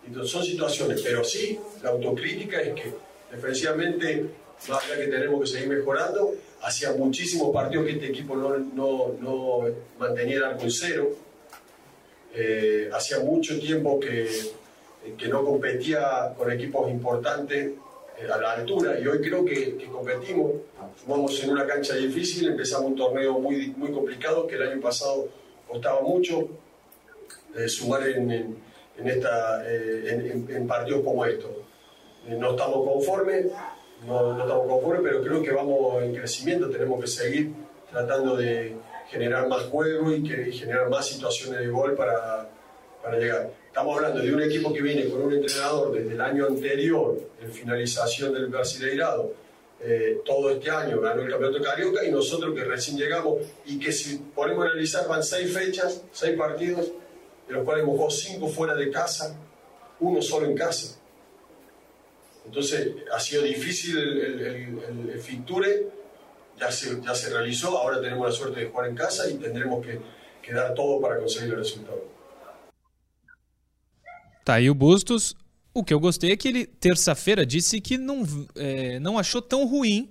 Speaker 5: Entonces son situaciones, pero sí, la autocrítica es que defensivamente, más allá que tenemos que seguir mejorando, hacía muchísimos partidos que este equipo no, no, no mantenía el arco en cero. Eh, hacía mucho tiempo que, que, no competía con equipos importantes eh, a la altura y hoy creo que, que, competimos. Jugamos en una cancha difícil, empezamos un torneo muy, muy complicado que el año pasado costaba mucho eh, sumar en, en, esta, en, en partidos como estos. no estamos conformes, no, no estamos conformes, pero creo que vamos en crecimiento, tenemos que seguir tratando de generar más juego y, que, generar más situaciones de gol para, para llegar. Estamos hablando de un equipo que viene con un entrenador desde el año anterior, en finalización del Brasileirado, eh, todo este año ganó el Campeonato Carioca y nosotros que recién llegamos y que si podemos analizar van seis fechas, seis partidos, de los cuales hemos jugado cinco fuera de casa, uno solo en casa. Entonces ha sido difícil el, el, el, Ficture, ya se, ya se realizó, ahora tenemos la suerte de jugar en casa y tendremos que, que dar todo para conseguir el resultado.
Speaker 1: Tá aí o Bustos. O que eu gostei é que ele, terça-feira, disse que não, é, não achou tão ruim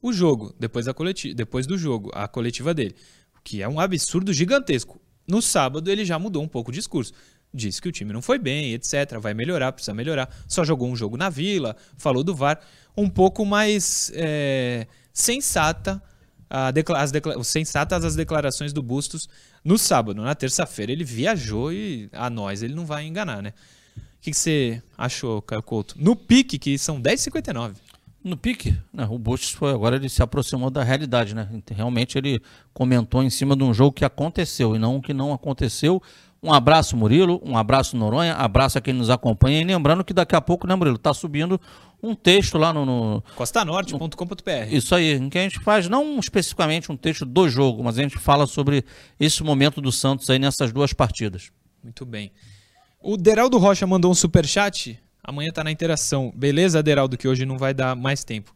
Speaker 1: o jogo, depois, da coletiva, depois do jogo, a coletiva dele. O que é um absurdo gigantesco. No sábado, ele já mudou um pouco o discurso disse que o time não foi bem, etc. Vai melhorar, precisa melhorar. Só jogou um jogo na Vila, falou do VAR. Um pouco mais é, sensata, as sensatas as declarações do Bustos no sábado. Na terça-feira ele viajou e a nós ele não vai enganar, né? O que, você achou, Caio Couto? No pique, que são 10h59.
Speaker 2: No pique, o Bustos foi agora ele se aproximou da realidade, né? Realmente ele comentou em cima de um jogo que aconteceu e não que não aconteceu. Um abraço, Murilo. Um abraço, Noronha. Abraço a quem nos acompanha. E lembrando que daqui a pouco, né, Murilo? Tá subindo um texto lá no. no
Speaker 1: costanorte.com.br.
Speaker 2: Isso aí, em que a gente faz não especificamente um texto do jogo, mas a gente fala sobre esse momento do Santos aí nessas duas partidas.
Speaker 1: Muito bem. O Deraldo Rocha mandou um super chat. Amanhã tá na interação. Beleza, Deraldo, que hoje não vai dar mais tempo.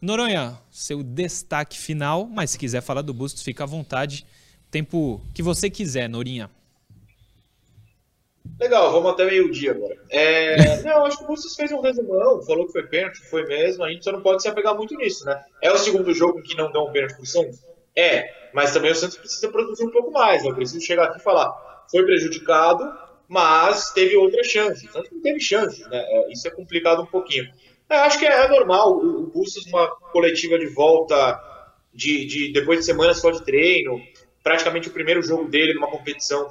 Speaker 1: Noronha, seu destaque final, mas se quiser falar do Bustos, fica à vontade. Tempo que você quiser, Norinha.
Speaker 3: Legal, vamos até meio-dia agora. É, não, acho que o Bustos fez um resumão, falou que foi pênalti, foi mesmo. A gente só não pode se apegar muito nisso, né? É o segundo jogo em que não dão um pênalti pro Santos? É, mas também o Santos precisa produzir um pouco mais. Eu preciso chegar aqui e falar: foi prejudicado, mas teve outras chances. O Santos não teve chances, né? É, isso é complicado um pouquinho. Eu acho que é, é normal o, o Bustos, uma coletiva de volta de, de depois de semanas só de treino, praticamente o primeiro jogo dele numa competição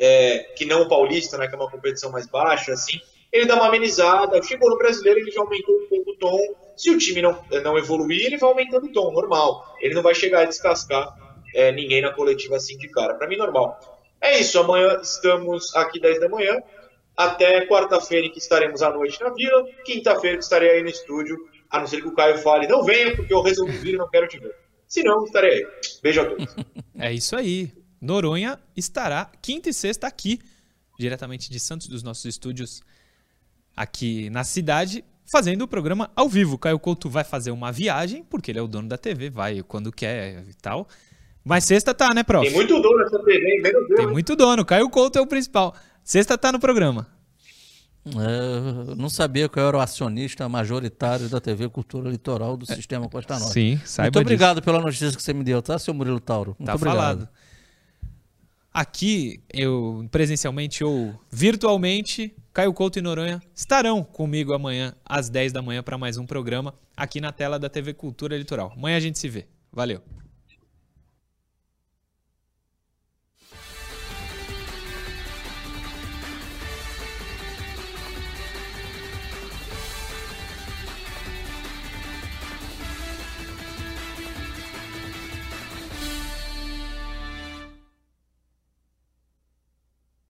Speaker 3: é, que não o paulista, né, que é uma competição mais baixa, assim, ele dá uma amenizada. Chegou no brasileiro, ele já aumentou um pouco o tom. Se o time não, não evoluir, ele vai aumentando o tom, normal. Ele não vai chegar a descascar é, ninguém na coletiva assim de cara. Para mim, normal. É isso, amanhã estamos aqui 10 da manhã. Até quarta-feira que estaremos à noite na Vila. Quinta-feira que estarei aí no estúdio. A não ser que o Caio fale, não venha, porque eu resolvi vir e não quero te ver. Se não, estarei aí. Beijo a todos.
Speaker 1: É isso aí. Noronha estará quinta e sexta aqui, diretamente de Santos, dos nossos estúdios aqui na cidade, fazendo o programa ao vivo. Caio Couto vai fazer uma viagem, porque ele é o dono da TV, vai quando quer e tal. Mas sexta tá, né, prof?
Speaker 3: Tem muito dono nessa TV, menos Deus.
Speaker 1: Tem muito dono. Caio Couto é o principal. Sexta tá no programa.
Speaker 2: É, não sabia que eu era o acionista majoritário da TV Cultura Litoral do Sistema Costa Norte.
Speaker 1: Sim, saiba
Speaker 2: Muito obrigado disso. pela notícia que você me deu, tá, seu Murilo Tauro? Muito
Speaker 1: tá
Speaker 2: obrigado.
Speaker 1: falado. Aqui, eu presencialmente ou virtualmente, Caio Couto e Noronha estarão comigo amanhã às 10 da manhã para mais um programa aqui na tela da TV Cultura Litoral. Amanhã a gente se vê. Valeu.